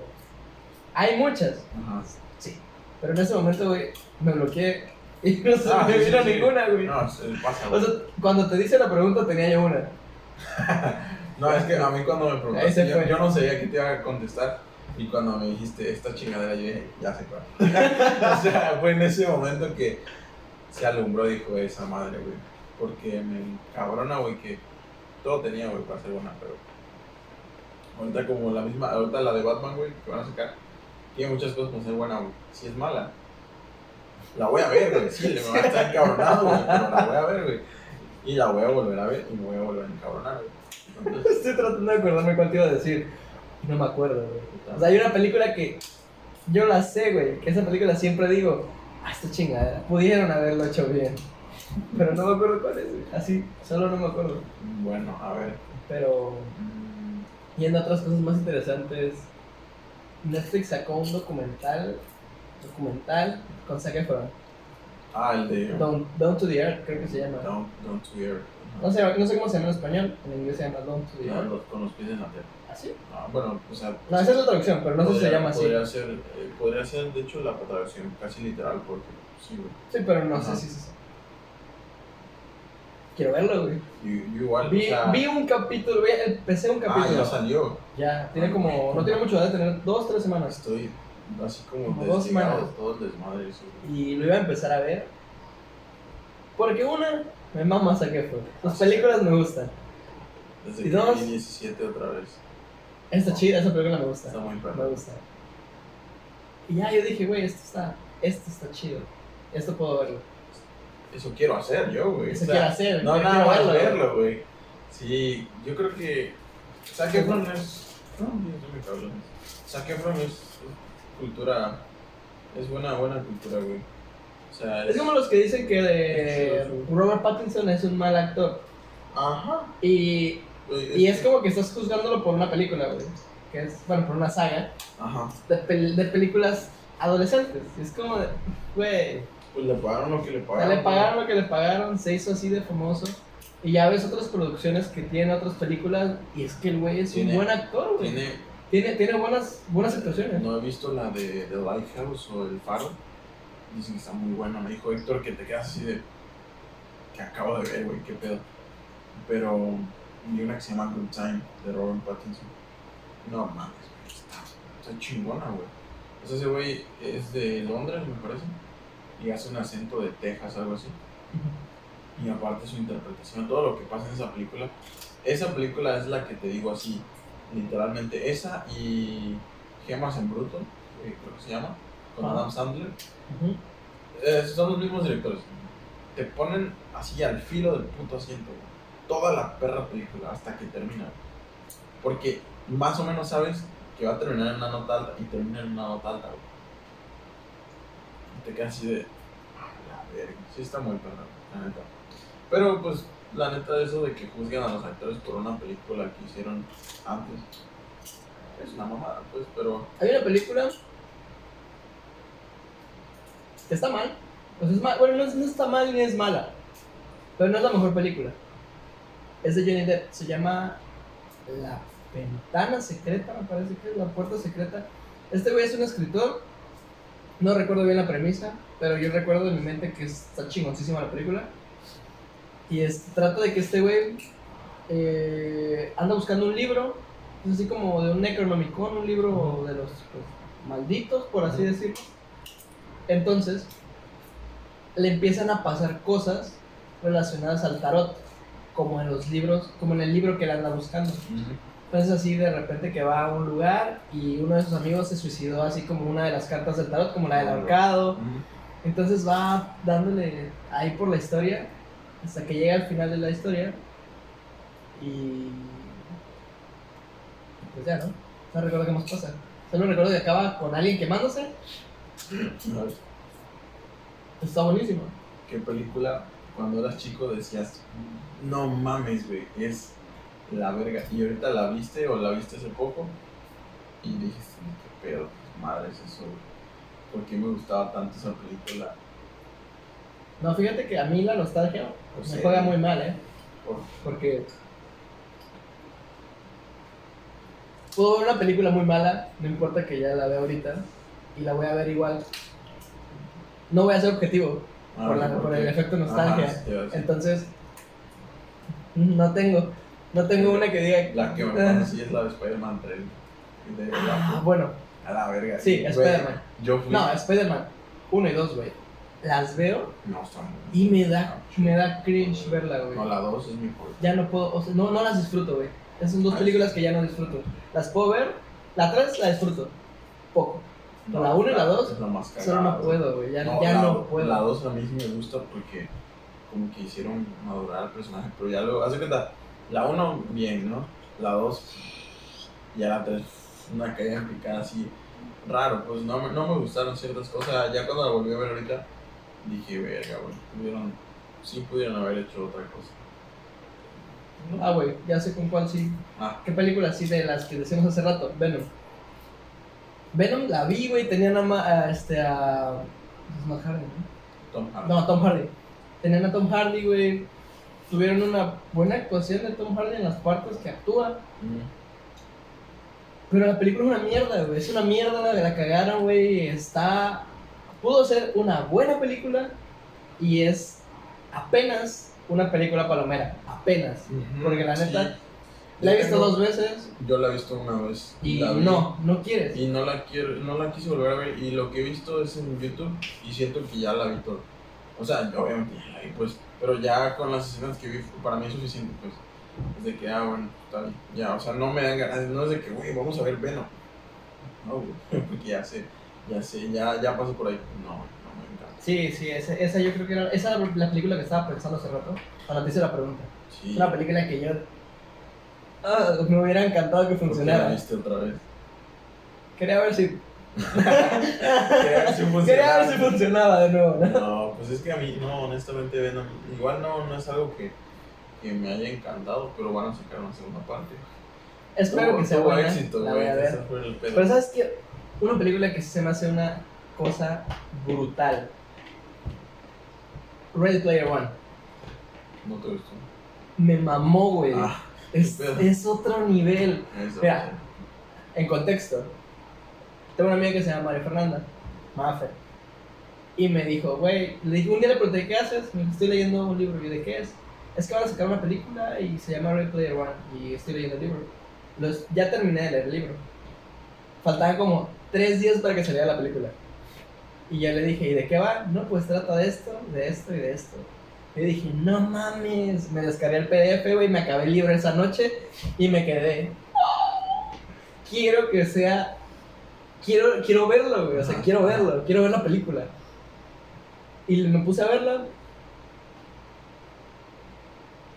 Hay muchas, ajá. sí, pero en ese momento, güey, me bloqueé y no se Ah, me sí, vino sí. ninguna, güey. No, se pasa, O güey. sea, cuando te dice la pregunta tenía yo una. No, es que a mí cuando me preguntaste, yo no sabía qué te iba a contestar. Y cuando me dijiste esta chingadera, yo dije, ya sé cuál. o sea, fue en ese momento que se alumbró, dijo esa madre, güey. Porque me cabrona, güey, que todo tenía, güey, para ser buena, pero. Ahorita, como la misma, ahorita la de Batman, güey, que van a sacar, tiene muchas cosas para ser buena, güey. Si es mala, la voy a ver, güey. Sí, me va a estar encabronado, güey, pero la voy a ver, güey. Y la voy a volver a ver y me voy a volver a encabronar, güey. Entonces, Estoy tratando de acordarme cuál te iba a decir. No me acuerdo, güey. O sea, hay una película que yo la sé, güey. Que esa película siempre digo, ah, esta chingadera. Pudieron haberlo hecho bien. Pero no me acuerdo cuál es, güey. Así, solo no me acuerdo. Bueno, a ver. Pero yendo a otras cosas más interesantes, Netflix sacó un documental, documental con Zac Efron. Ah, el de Down, Down to the Earth, creo que se llama. Down, Down to Earth. Ajá. No sé, no sé cómo se llama en español. En inglés se llama Down to the Earth. los- con los pies en la tierra. ¿Ah, sí? Ah, bueno, o sea. No, esa es la traducción, pero no sé si se llama así. Podría ser, eh, podría ser, de hecho, la traducción casi literal, porque sí. Sí, pero no sé si es así. Quiero verlo, güey. Yo, yo igual, Vi, o sea. vi un capítulo, empecé un ah, capítulo. ya salió. Ya, tiene como, no tiene mucho, debe tener dos, tres semanas. Estoy así como, Como dos semanas. todo el desmadre. Eso. Y lo iba a empezar a ver. Porque una, me mama. Sus Ah, sí. películas me gustan. Desde ¿Y dos? vi 17 otra vez. Está chida, esa película me gusta. Está muy Me gusta. Y ya yo dije, güey, esto está, esto está chido. Esto puedo verlo. Eso quiero hacer yo, güey. Eso O sea, quiero hacer. No, nada más verlo, güey. Sí, yo creo que. Zac Efron es. No, yo me. Zac Efron es es cultura. Es buena, buena cultura, güey. O sea, Es como los que dicen que de sí. Robert Pattinson es un mal actor. Ajá. Y, Güey, y es como que estás juzgándolo por una película, güey. Que es, bueno, por una saga Ajá. de, pel- de películas adolescentes. Y es como de, güey, Pues le pagaron lo que le o sea, pagaron. le pagaron lo que le pagaron, se hizo así de famoso. Y ya ves otras producciones que tienen otras películas y es que el güey es un buen actor, güey. Tiene Tiene, tiene buenas, buenas actuaciones. No he visto la de The Lighthouse o El Faro. Dicen que está muy buena. Me dijo Héctor que te quedas así de. que acabo de ver, güey, qué pedo. Pero vi una que se llama Good Time de Robert Pattinson. No mames, está, está chingona, güey. O sea, ese güey es de Londres, me parece. Y hace un acento de Texas, algo así. Y aparte su interpretación, todo lo que pasa en esa película. Esa película es la que te digo así, literalmente. Esa y Gemas en Bruto, eh, creo que se llama, con Ah. Adam Sandler. Eh, son los mismos directores. Te ponen así al filo del puto asiento. Toda la perra película hasta que termina. Porque más o menos sabes que va a terminar en una nota alta y termina en una nota alta, güey. Te quedas así de. "Ah, la verga". Sí, está muy perra, la neta. Pero pues, la neta, eso de que juzgan a los actores por una película que hicieron antes. Es una mamada, pues, pero. Hay una película que está mal. Pues es mal. Bueno, no, no está mal ni es mala. Pero no es la mejor película. Es de Johnny Depp. Se llama La Ventana Secreta, me parece que es La Puerta Secreta. Este güey es un escritor. No recuerdo bien la premisa, pero yo recuerdo en mi mente que está chingoncísima la película. Y es, trata de que este güey eh, anda buscando un libro, es así como de un Necronomicon, un libro de los pues, malditos, por así Ujú. decirlo. Entonces, le empiezan a pasar cosas relacionadas al tarot, como en los libros, como en el libro que él anda buscando. Entonces así de repente que va a un lugar y uno de sus amigos se suicidó así como una de las cartas del tarot, como la del ahorcado. Entonces va dándole ahí por la historia hasta que llega al final de la historia y pues ya, ¿no? No recuerdo qué más pasa. Solo recuerdo que acaba con alguien quemándose. Está buenísimo. ¿Qué película cuando eras chico decías, no mames, güey, es la verga? Y ahorita la viste o la viste hace poco y dijiste, qué pedo, madre es eso. ¿Por qué me gustaba tanto esa película? No, fíjate que a mí la nostalgia O me juega muy mal, ¿eh? Por- Porque puedo ver una película muy mala, no importa que ya la vea ahorita, y la voy a ver igual. No voy a ser objetivo Ah, por, el efecto nostalgia. Ajá, sí. Entonces, no tengo, no tengo una que diga. La que me conocí es la de Spider-Man 3. De Ah, bueno, a la verga. sí, Spider-Man. Yo fui. No, Spider-Man 1 y 2, güey. Las veo No, muy- y me da, me da cringe verla, güey. No, la 2 es mi favorita. ya no puedo, o sea, no, no las disfruto, güey. Esas son dos Ah, películas que ya no disfruto. Las puedo ver, la 3 la disfruto, poco. Pero la uno y la dos, es lo más cagado. Solo no puedo, güey, ya no, ya la, no puedo. La 2 a mí sí me gusta porque como que hicieron madurar al personaje, pero ya luego, hace cuenta, la 1 bien, ¿no? La 2 y a la 3 una caída en picada así raro, pues no, me- no me gustaron ciertas cosas. Ya cuando la volví a ver ahorita dije, verga, güey, pudieron, sí pudieron haber hecho otra cosa. ¿No? Ah, güey, ya sé con cuál sí. Ah, ¿Qué película sí de las que decíamos hace rato? Venom. Venom la vi, güey, tenía nada más a, este, a... Matt Hardy, ¿no? Tom Hardy. No, Tom Hardy. Tenían a Tom Hardy, güey. Tuvieron una buena actuación de Tom Hardy en las partes que actúa. Mm. Pero la película es una mierda, güey. Es una mierda, la, la cagaron, güey. Está. Pudo ser una buena película y es apenas una película palomera. Apenas. Porque la sí. neta, La he visto dos veces Yo la he visto una vez. y no, no quieres. Y no la quiero, no la quise volver a ver y lo que he visto es en YouTube y siento que ya la vi todo. O sea, obviamente ya la vi pues, pero ya con las escenas que vi para mí es suficiente pues. Es de que, ah, bueno, bien. Ya, o sea, no me dan ganas, no es de que, güey, vamos a ver Venom. No, güey, porque ya sé, ya sé, ya, ya pasó por ahí. No, no me encanta. Sí, sí, esa, esa yo creo que era. Esa era la película que estaba pensando hace rato. Cuando te hice la pregunta. Sí, Es una película que yo. Ah, me hubiera encantado que ¿por qué la funcionara. viste otra vez? Quería ver si. Quería ver si Quería ver funcionaba. si funcionaba de nuevo, ¿no? No, pues es que a mí, no, honestamente, igual no, no es algo que, que me haya encantado, pero van a sacar una segunda parte. Espero que sea buena. éxito, la güey, voy a ver. Pero sabes que una película que se me hace una cosa brutal. Ready Player One. No te gustó. Me mamó, güey. Ah, es, otro nivel. eso. Mira, En contexto, tengo una amiga que se llama María Fernanda, Mafer, y me dijo, güey, le dije, un día le pregunté, ¿qué haces? Me dijo, estoy leyendo un libro. Y yo, ¿de qué es? Es que van a sacar una película y se llama Ready Player One, y estoy leyendo el libro. Los, ya terminé de leer el libro. Faltaban como tres días para que saliera la película. Y yo le dije, ¿y de qué va? No, pues trata de esto, de esto y de esto. Y dije, no mames, me descargué el PDF, güey, me acabé el libro esa noche y me quedé. Quiero que sea. Quiero, quiero verlo, güey, o sea, quiero verlo, quiero ver la película. Y me puse a verla.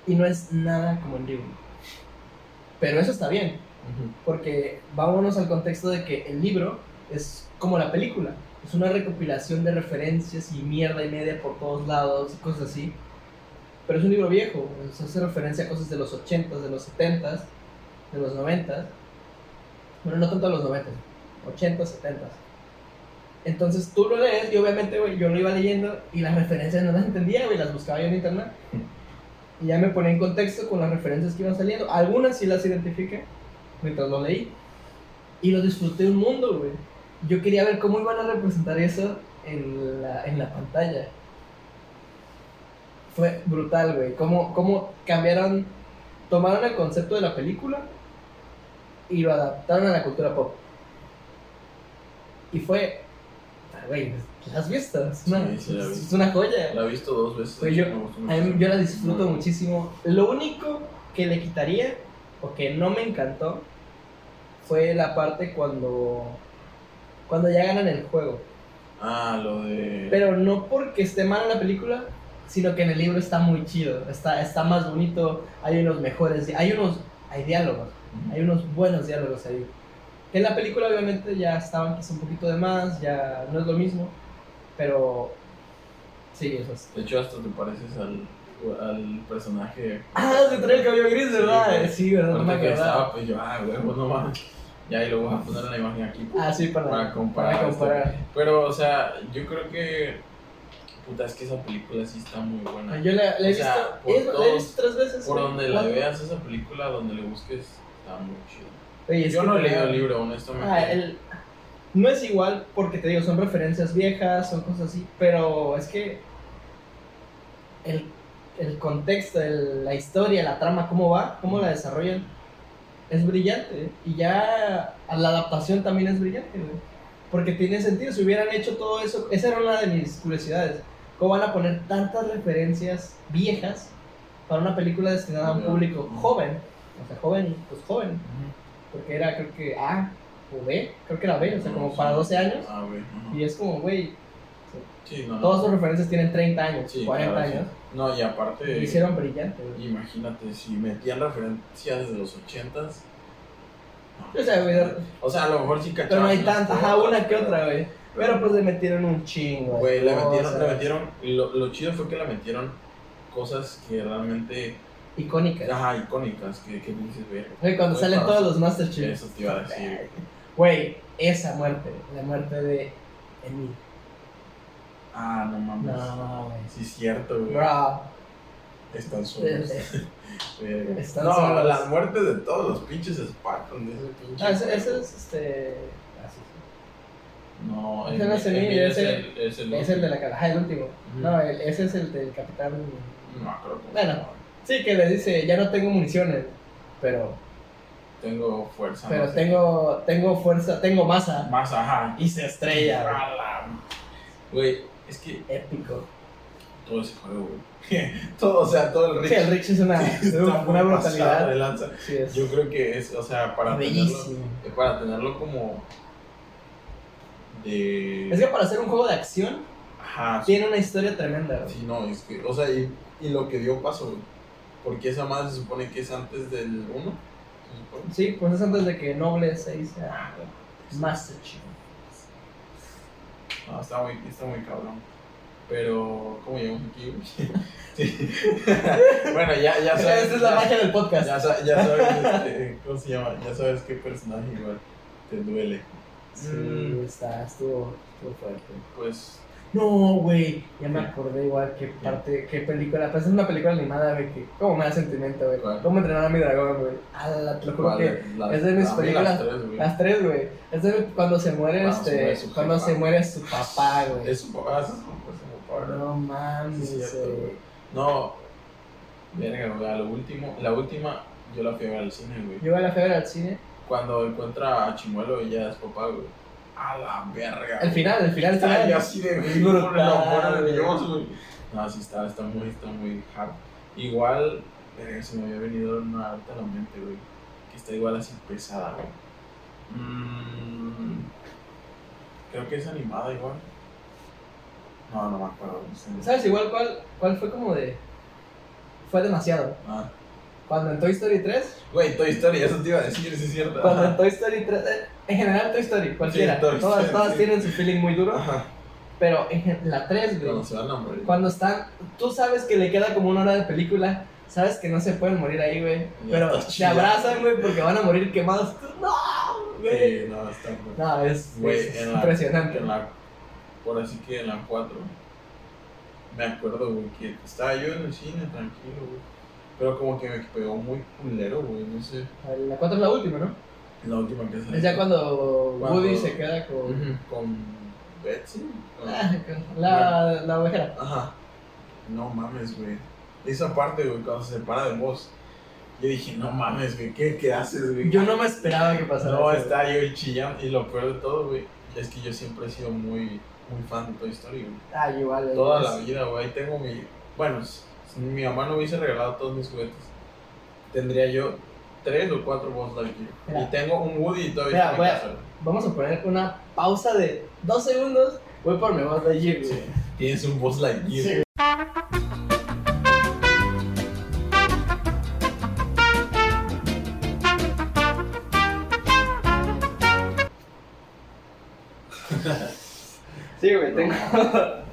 Y no es nada como el libro. Pero eso está bien, porque vámonos al contexto de que el libro es como la película. Es una recopilación de referencias y mierda y media por todos lados y cosas así. Pero es un libro viejo, se hace referencia a cosas de los 80s, de los 70s, de los 90s. Bueno, no tanto a los 90s, 80s, 70s. Entonces tú lo lees y obviamente, yo lo iba leyendo y las referencias no las entendía, güey, las buscaba yo en internet. Y ya me ponía en contexto con las referencias que iban saliendo. Algunas sí las identifiqué mientras lo leí. Y lo disfruté un mundo, güey. Yo quería ver cómo iban a representar eso en la, en la pantalla. Fue brutal, güey. Cómo, cómo cambiaron, tomaron el concepto de la película y lo adaptaron a la cultura pop. Y fue, güey, ¿la has visto? Es una, Sí, sí, la vi. es una joya. La he visto dos veces. Pues yo, a mí- yo la disfruto Muy- muchísimo. Lo único que le quitaría, o que no me encantó, fue la parte cuando, cuando ya ganan el juego. Ah, lo de. Pero no porque esté mal en la película, sino que en el libro está muy chido. Está, está más bonito, hay unos mejores, hay unos, hay diálogos, Ujú. hay unos buenos diálogos ahí. En la película obviamente ya estaban quizá un poquito de más, ya no es lo mismo, pero sí, eso es. De hecho, hasta te pareces al, al personaje. Ah, se trae el cabello gris, ¿verdad? Sí, ¿verdad? No me estaba, pues yo, ah, huevo, no mames. Ya, y lo voy a poner en la imagen aquí. Ah, sí, para, Para comparar, para comparar. Pero, o sea, yo creo que. Puta, es que esa película sí está muy buena. Yo la, la he O sea, visto, por he- la he todos- visto tres veces. Por güey, donde la veas, esa película, donde le busques, está muy chido. Oye, Yo no he leído el libro, honestamente. Ah, el- no es igual porque te digo, son referencias viejas, son cosas así, pero es que el, el contexto, el- la historia, la trama, cómo va, cómo la desarrollan, es brillante. Y ya la adaptación también es brillante, güey. Porque tiene sentido, si hubieran hecho todo eso, esa era una de mis curiosidades. ¿Cómo van a poner tantas referencias viejas para una película destinada a un público joven? O sea, joven, pues joven. Porque era, creo que A o B, creo que era B, o sea, No, como sí. para 12 años. Ah, güey. ajá. Y es como, güey, Sí, no, todas sus referencias tienen 30 años, Sí, 40 claro, sí. años. No, y aparte. Hicieron brillante, güey. Imagínate, si metían referencias de los ochentas. no. O sea, güey, O sea, a lo mejor sí pero cachaban. no hay unas tanta, ajá, una que pero- otra, güey. Pero pues le metieron un chingo. Güey, le metieron, le metieron. Lo, lo chido fue que le metieron cosas que realmente. Icónicas. Ajá, icónicas. Que, que dices, ver. Güey, cuando salen todos los Master Chief. Eso te iba a decir. Güey, esa muerte, la muerte de Emil. Ah, no mames. No, güey. Sí, es cierto, güey. Bro. Están solos. Están no, solos. las muertes de todos los pinches Spartans de ese pinche. Ah, ese, ese es este. así, No, Ese no es el es el, es el. Es el de la cara, ajá, el último. Ujú. No, el- ese es el del capitán. No, creo que. Bueno, sí, que le dice, ya no tengo municiones, pero, Tengo fuerza. pero no sé. tengo, tengo fuerza, tengo masa. Más, ajá. Y se estrella, güey. Es que épico. todo ese juego, güey. todo, o sea, todo el Rich. Sí, el Rich es una, una pasado de brutalidad. lanza. Sí, es Yo creo que es, o sea, para tenerlo, bellísimo. eh, para tenerlo como de Es que para hacer un juego de acción, ajá, tiene una historia tremenda, güey. sí, no, es que, o sea, y, y lo que dio paso, güey. Porque esa madre se supone que es antes del 1, se supone. Sí, pues es antes de que Noble se dice ah, Master Chief. No, está muy, está muy cabrón. Pero, ¿cómo llegamos aquí? Sí. bueno, ya, ya sabes. Esa es la ya- magia del podcast. Ya, sa- ya sabes, este, ¿cómo se llama? Ya sabes qué personaje igual te duele. Sí, Mm. está, estuvo, estuvo fuerte. Pues No, güey, ya me acordé igual qué parte, qué película, pues es una película animada, güey, que como me da sentimiento, güey. ¿Cuál? ¿Cómo entrenar a mi dragón, güey? Ah, la- te lo juro que es de mis a películas- Las tres, güey. Es de cuando se muere, Cuando se este, muere su cuando jefa. se muere su papá, güey. Es un papá, es papá, es un papá. No Sí, mames, es cierto, güey. No, verga, a lo último, la última, yo la fui a ver al cine, güey. Yo iba a la febre al cine. Cuando encuentra a Chimuelo, ella es papá, güey. A la verga. El final, el final, el Está final. ahí así de Brutal. No, sí está, está muy, está muy hard. Igual, verga, se me había venido una alta a la mente, güey. Que está igual así pesada, güey. Mm, creo que es animada igual. No, no me acuerdo. no sé. ¿Sabes igual cuál, cuál fue como de... Fue demasiado. Ah. Cuando en Toy Story 3, Güey, Toy Story, eso te iba a decir, sí es cierto. cuando en. Toy Story 3, eh, en general Toy Story, cualquiera, Sí, Toy todas, Story, todas sí. tienen su feeling muy duro, Ajá. pero en la 3, güey, Cuando se van a morir. cuando están, tú sabes que le queda como una hora de película, sabes que no se pueden morir ahí, güey, pero se abrazan, güey, porque van a morir quemados. No, güey. Sí, no, está muy. No, es, Güey, es en la- impresionante. en la- por así que en la 4, me acuerdo, güey, que estaba yo en el cine tranquilo, güey. Pero como que me pegó muy culero, güey, no sé. La 4 es la última, ¿no? La última que salió. Es ya cuando, Cuando- Woody se queda con... Con Betsy. con- Ah, con la, la ovejera. Ajá. No mames, güey. Esa parte, güey, cuando se separa de vos. Yo dije, no mames, güey, ¿qué, qué haces, güey? Yo no me esperaba que pasara No, eso. está yo chillando. Y lo peor de todo, güey, es que yo siempre he sido muy, muy fan de Toy Story, güey. Ah, igual. güey. Toda la vida, güey. Ahí tengo mi. Bueno, si mi mamá no hubiese regalado todos mis juguetes, tendría yo tres o cuatro Buzz Lightyear. Mira. Y tengo un Woody y todavía Mira, voy a-. Vamos a poner una pausa de dos segundos. Voy por mi voz de allí, güey. Sí. Tienes un Buzz Lightyear. Sí. Sí, güey, tengo.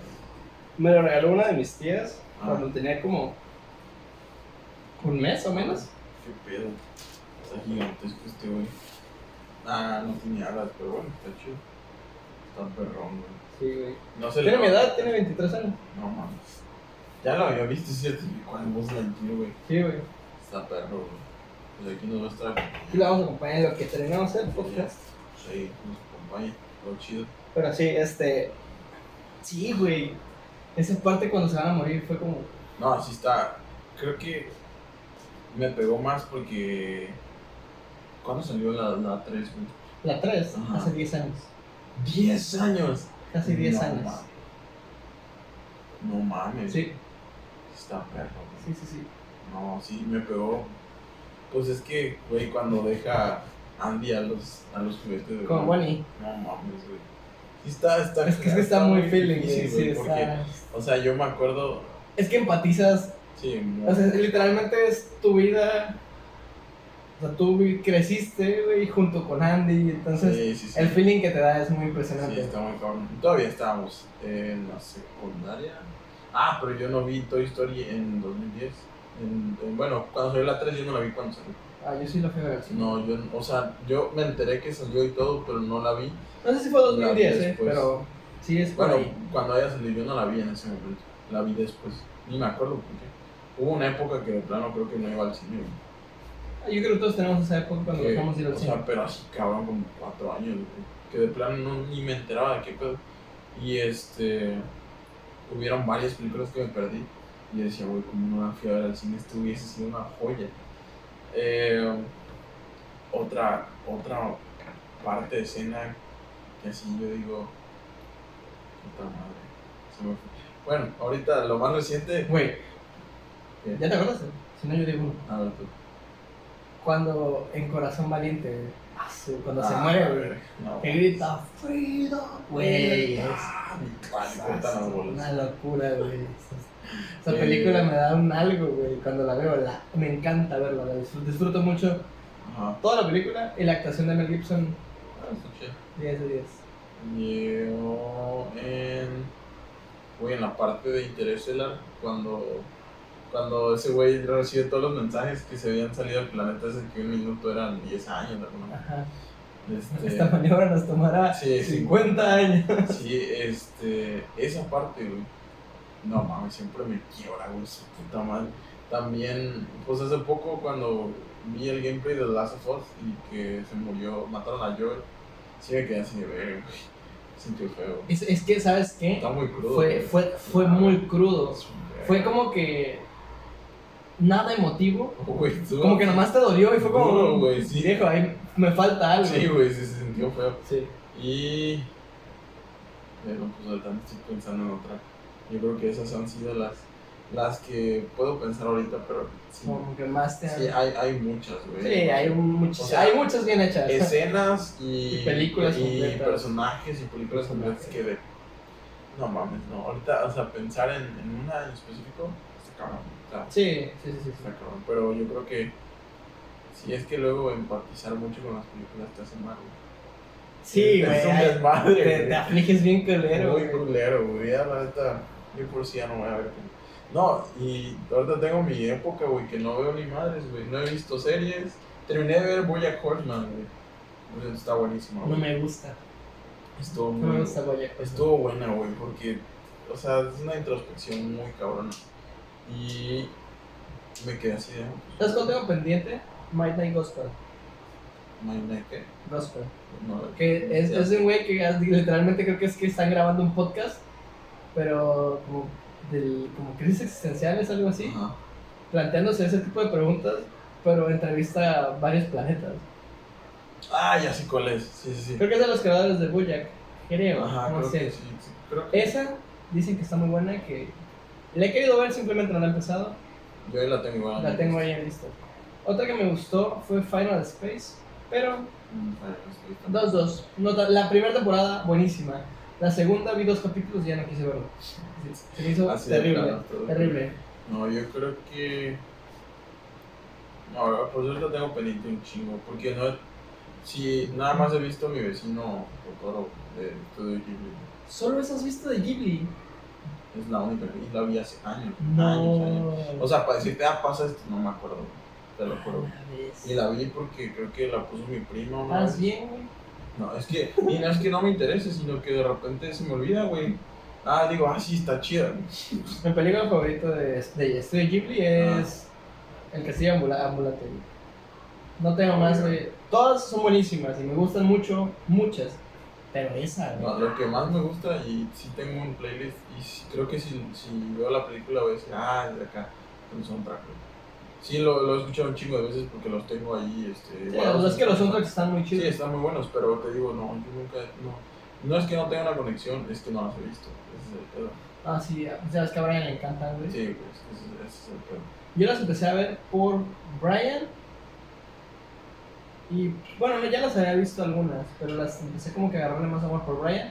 Me lo regaló una de mis tías Ah. cuando tenía como. un mes o menos. Qué pedo. Está gigantesco este, güey. Ah, no tiene alas, pero bueno, está chido. Está perrón, güey. Sí, güey. No se Tiene mi edad, tiene 23 años. No mames. Ya lo había visto, cierto. ¿Cuál Buzz Lightyear, güey? Sí, güey. Está perro, güey. Pues aquí nos va a estar. Y la vamos a acompañar en lo que terminamos el podcast. Sí, nos acompaña. Todo chido. Pero sí, este. Sí, güey. Esa parte cuando se van a morir fue como. No, así está. Creo que me pegó más porque. ¿Cuándo salió la, la 3, güey? La 3, Ajá. hace 10 años. 10 años. Casi 10 No años. mames. No mames. Sí, Está perro. güey. sí, sí, sí. No, sí, me pegó. Pues es que, güey, cuando deja Andy a los, a los juguetes de. Con Bonnie. No mames, güey. Sí, está, está. Es que, es que está muy feeling, güey. Sí, porque, está. o sea, yo me acuerdo. Es que empatizas. Sí, O sea, literalmente es tu vida. O sea, tú creciste, güey, junto con Andy. Entonces, sí, sí, sí. el feeling que te da es muy Sí, impresionante. está muy cabrón. Todavía estábamos en la secundaria. Ah, pero yo no vi Toy Story en 2010. En- en- bueno, cuando salió la 3 yo no la vi cuando salió. Ah, yo sí lo fui a ver. No, yo, o sea, yo me enteré que salió y todo, pero no la vi. No sé si fue 2010, La vi eh, pero sí es por Bueno, ahí. cuando haya salido yo no la vi en ese momento. La vi después. Ni me acuerdo por qué. Hubo una época que de plano creo que no iba al cine. güey. Ah, Yo creo que todos tenemos esa época cuando Que, dejamos de ir al o cine. sea, pero así cabrón, como cuatro años, güey, que de plano no, ni me enteraba de qué pedo. Y este, hubieron varias películas que me perdí. Y decía, güey, como no fui a ver al cine, esto hubiese sido una joya. Eh, otra, otra parte de escena que así yo digo, puta madre, se me fue. Bueno, ahorita lo más reciente, Güey. ¿ya te acuerdas? Si no, yo digo uno. a ver tú. Cuando en Corazón Valiente, ah, cuando se Ah, muere, no. que grita Freedom, güey. es- Ah. Una locura, güey. Esa película me da un algo, güey. Cuando la veo, la, me encanta verla. La disfruto, disfruto mucho Ajá. toda la película y la actuación de Mel Gibson. Ah, está chido. 10 de 10. Yo en. Güey, en la parte de Interstellar, cuando. Cuando ese güey recibe todos los mensajes que se habían salido del planeta desde que un minuto eran 10 años, alguna Ajá. Este, Esta maniobra nos tomará Sí, sí. 50 años. Sí, este, esa parte, güey. No mames, siempre me quiebra, güey, su puta madre. También, pues hace poco cuando vi el gameplay de The Last of Us y que se murió, mataron a Joel, sí me quedé así de ver, güey. Sentí feo. Es, es que, ¿sabes qué? Está muy crudo. Fue, güey. fue, fue muy crudo. Fue como que nada emotivo. Como que nomás te dolió y fue como, Duro, güey, sí. viejo, ahí me falta algo. Sí, güey, sí se sintió feo. Sí. Y. Bueno, pues ahorita estoy pensando en otra. Yo creo que esas han sido las, las que puedo pensar ahorita, pero sí, Como que más te han... sí hay, hay muchas, güey. Sí, hay, muchas, O sea, hay muchas bien hechas. Escenas y, Y películas y completas. personajes y películas completas que de. No mames, no. Ahorita, o sea, pensar en, en una en específico está cabrón. Sea, Sí, sí, sí, sí. está cabrón. Pero yo creo que. Si es que luego empatizar mucho con las películas te hace mal, güey. Sí, Es güey. un desmadre, Te, güey. te afliges bien culero, Muy culero, güey. Ya la neta, yo por si ya no voy a ver. No, y ahorita tengo mi época, güey, que no veo ni madres, güey. No he visto series. Terminé de ver Bojack Horseman, güey. Pues está buenísimo, No me gusta. Estuvo No muy. me gusta Bojack. Estuvo buena, güey, porque, o sea, es una introspección muy cabrona. Y me quedé así de. ¿Sabes cuál tengo pendiente? Might Night Gospel. My neck, Gospel. no, Que es, es un güey que literalmente creo que es que están grabando un podcast, pero como, del, como crisis existenciales, algo así, Ajá. planteándose ese tipo de preguntas, pero entrevista a varios planetas. Ah, ya sé cuál es. Sí, sí, sí. Creo que es de los creadores de Bojack, creo, Ajá, no creo sé. que sí, sí. Creo que Esa dicen que está muy buena, que la he querido ver, simplemente no la he empezado, yo ahí la tengo igual. la tengo ahí en lista. Otra que me gustó fue Final Space, pero Mm, vale, sí, está. Dos, dos. No ta- la primera temporada, buenísima. La segunda vi dos capítulos y ya no quise verlo. Se me hizo Así de terrible. Terrible. No, yo creo que. No, por eso lo tengo pendiente un chingo. Porque no. Si nada más he visto a mi vecino Totoro de Estudio Ghibli. ¿Solo eso has visto de Ghibli? Es la única que y la vi hace años. No. Años, años. O sea, para decirte, ah, pasa esto, no me acuerdo. Te lo juro. Vez. Y la vi porque creo que la puso mi ¿Estás vez. bien, güey? No, es que. Y no es que no me interese, sino que de repente se me olvida, güey. Ah, digo, ah, sí, está chida. Mi película favorita de, de Estudio Ghibli es El Castillo Ambula- Ambulante. güey. No tengo más, güey. Todas son buenísimas y me gustan mucho, muchas. Pero esa, güey. No, lo que más me gusta, y sí tengo un playlist, y sí- creo que si, si veo la película voy a decir, ah, es de acá, el soundtrack. Sí, lo, lo he escuchado un chingo de veces porque los tengo ahí. Este, Sí, guardados es que los soundtracks están muy Sí, chidos. están muy buenos, pero te digo, no, yo nunca, no, no es que no tenga una conexión, es que no las he visto. Ese es el pedo. Ah, sí, ya ves que a Brian le encantan, güey. Sí, pues, ese, ese es el pedo. Yo las empecé a ver por Brian. Y bueno, no, ya las había visto algunas, pero las empecé como que a agarrarle más amor por Brian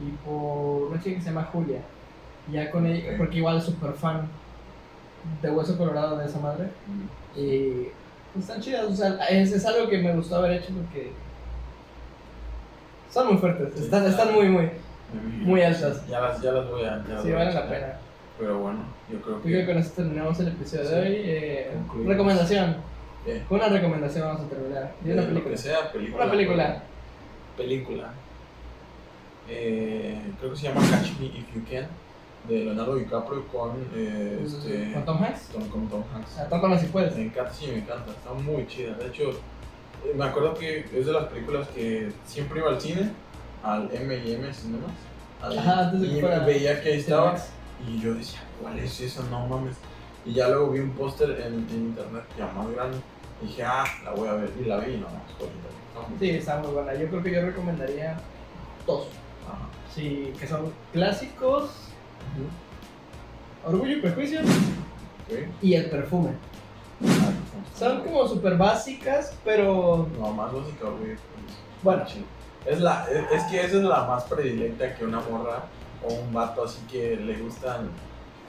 y por una chica que se llama Julia. Ya con ella, porque igual es súper fan de Hueso Colorado de esa madre. Mm. Y pues están chidas, o sea, es, es algo que me gustó haber hecho porque son muy fuertes, están, están muy, muy, muy altas. Ya las, ya las voy a. Ya Sí, valen la pena. Pero bueno, yo creo Yo creo que que. con esto terminamos el episodio Sí. de hoy. Eh, recomendación. Con una recomendación vamos a terminar. De una película. que sea, película. Una película. película. Eh, creo que se llama Catch Me If You Can, de Leonardo DiCaprio con, eh, este, ¿Con Tom Hanks? con, con Tom Hanks. Tom si puedes. Me encanta, sí, me encanta, está muy chida. De hecho, eh, me acuerdo que es de las películas que siempre iba al cine, al M&M Cinemas, ahí, Ajá, que y fuera veía que ahí estaba, y yo decía, ¿cuál es esa? No mames. Y ya luego vi un póster en, en internet ya más grande, y dije, ah, la voy a ver, y la vi, y no, es bonita. está muy Sí, está muy buena. Yo creo que yo recomendaría dos. Ajá. Sí, que son clásicos, Orgullo y Prejuicio Ok. y El Perfume. Ah, Son como súper básicas, pero No, más básica, güey. Bueno. Es, la, es, es que esa es la más predilecta que una morra o un vato así que le gustan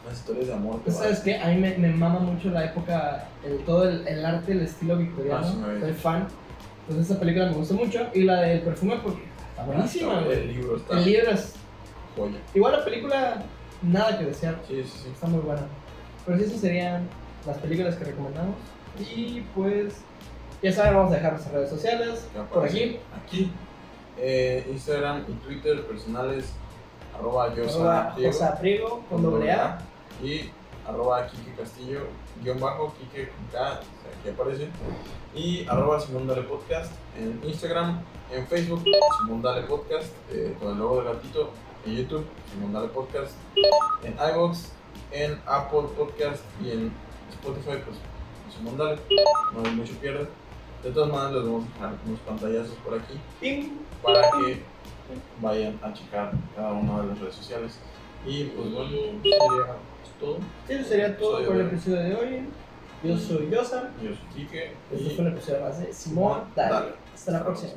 las historias de amor. que ¿sabes qué? A mí me, me mama mucho la época, el, todo el, el arte, el estilo victoriano. Ah, sí, me Soy fan. Entonces esta película me gustó mucho. Y la del perfume porque está buenísima, Está- güey. El libro está El libro es... joya. Igual la película, nada que desear. Sí, sí, sí. Está muy buena. Pero sí, esas serían las películas que recomendamos. Y pues, Ya saben, vamos a dejar nuestras redes sociales por aquí. Aquí. Eh, Instagram y Twitter personales. Arroba Josa Priego con doble A. Y arroba Kike Castillo, guion bajo, Kike con K, aquí aparece. Y arroba Simón Dale Podcast en Instagram, en Facebook, Simón Dale Podcast, eh, con el logo del gatito, en YouTube, Simón Dale Podcast, en iVoox, en Apple Podcast y en Spotify, pues Simón Dale, no hay mucho pierde. De todas maneras, les vamos a dejar unos pantallazos por aquí para que vayan a checar cada una de las redes sociales. Y pues bueno, sería todo. Eso sería todo por el episodio de hoy. Yo soy Yosa. Yo soy Kike y fue un episodio más de Simón. Dale. Hasta la próxima.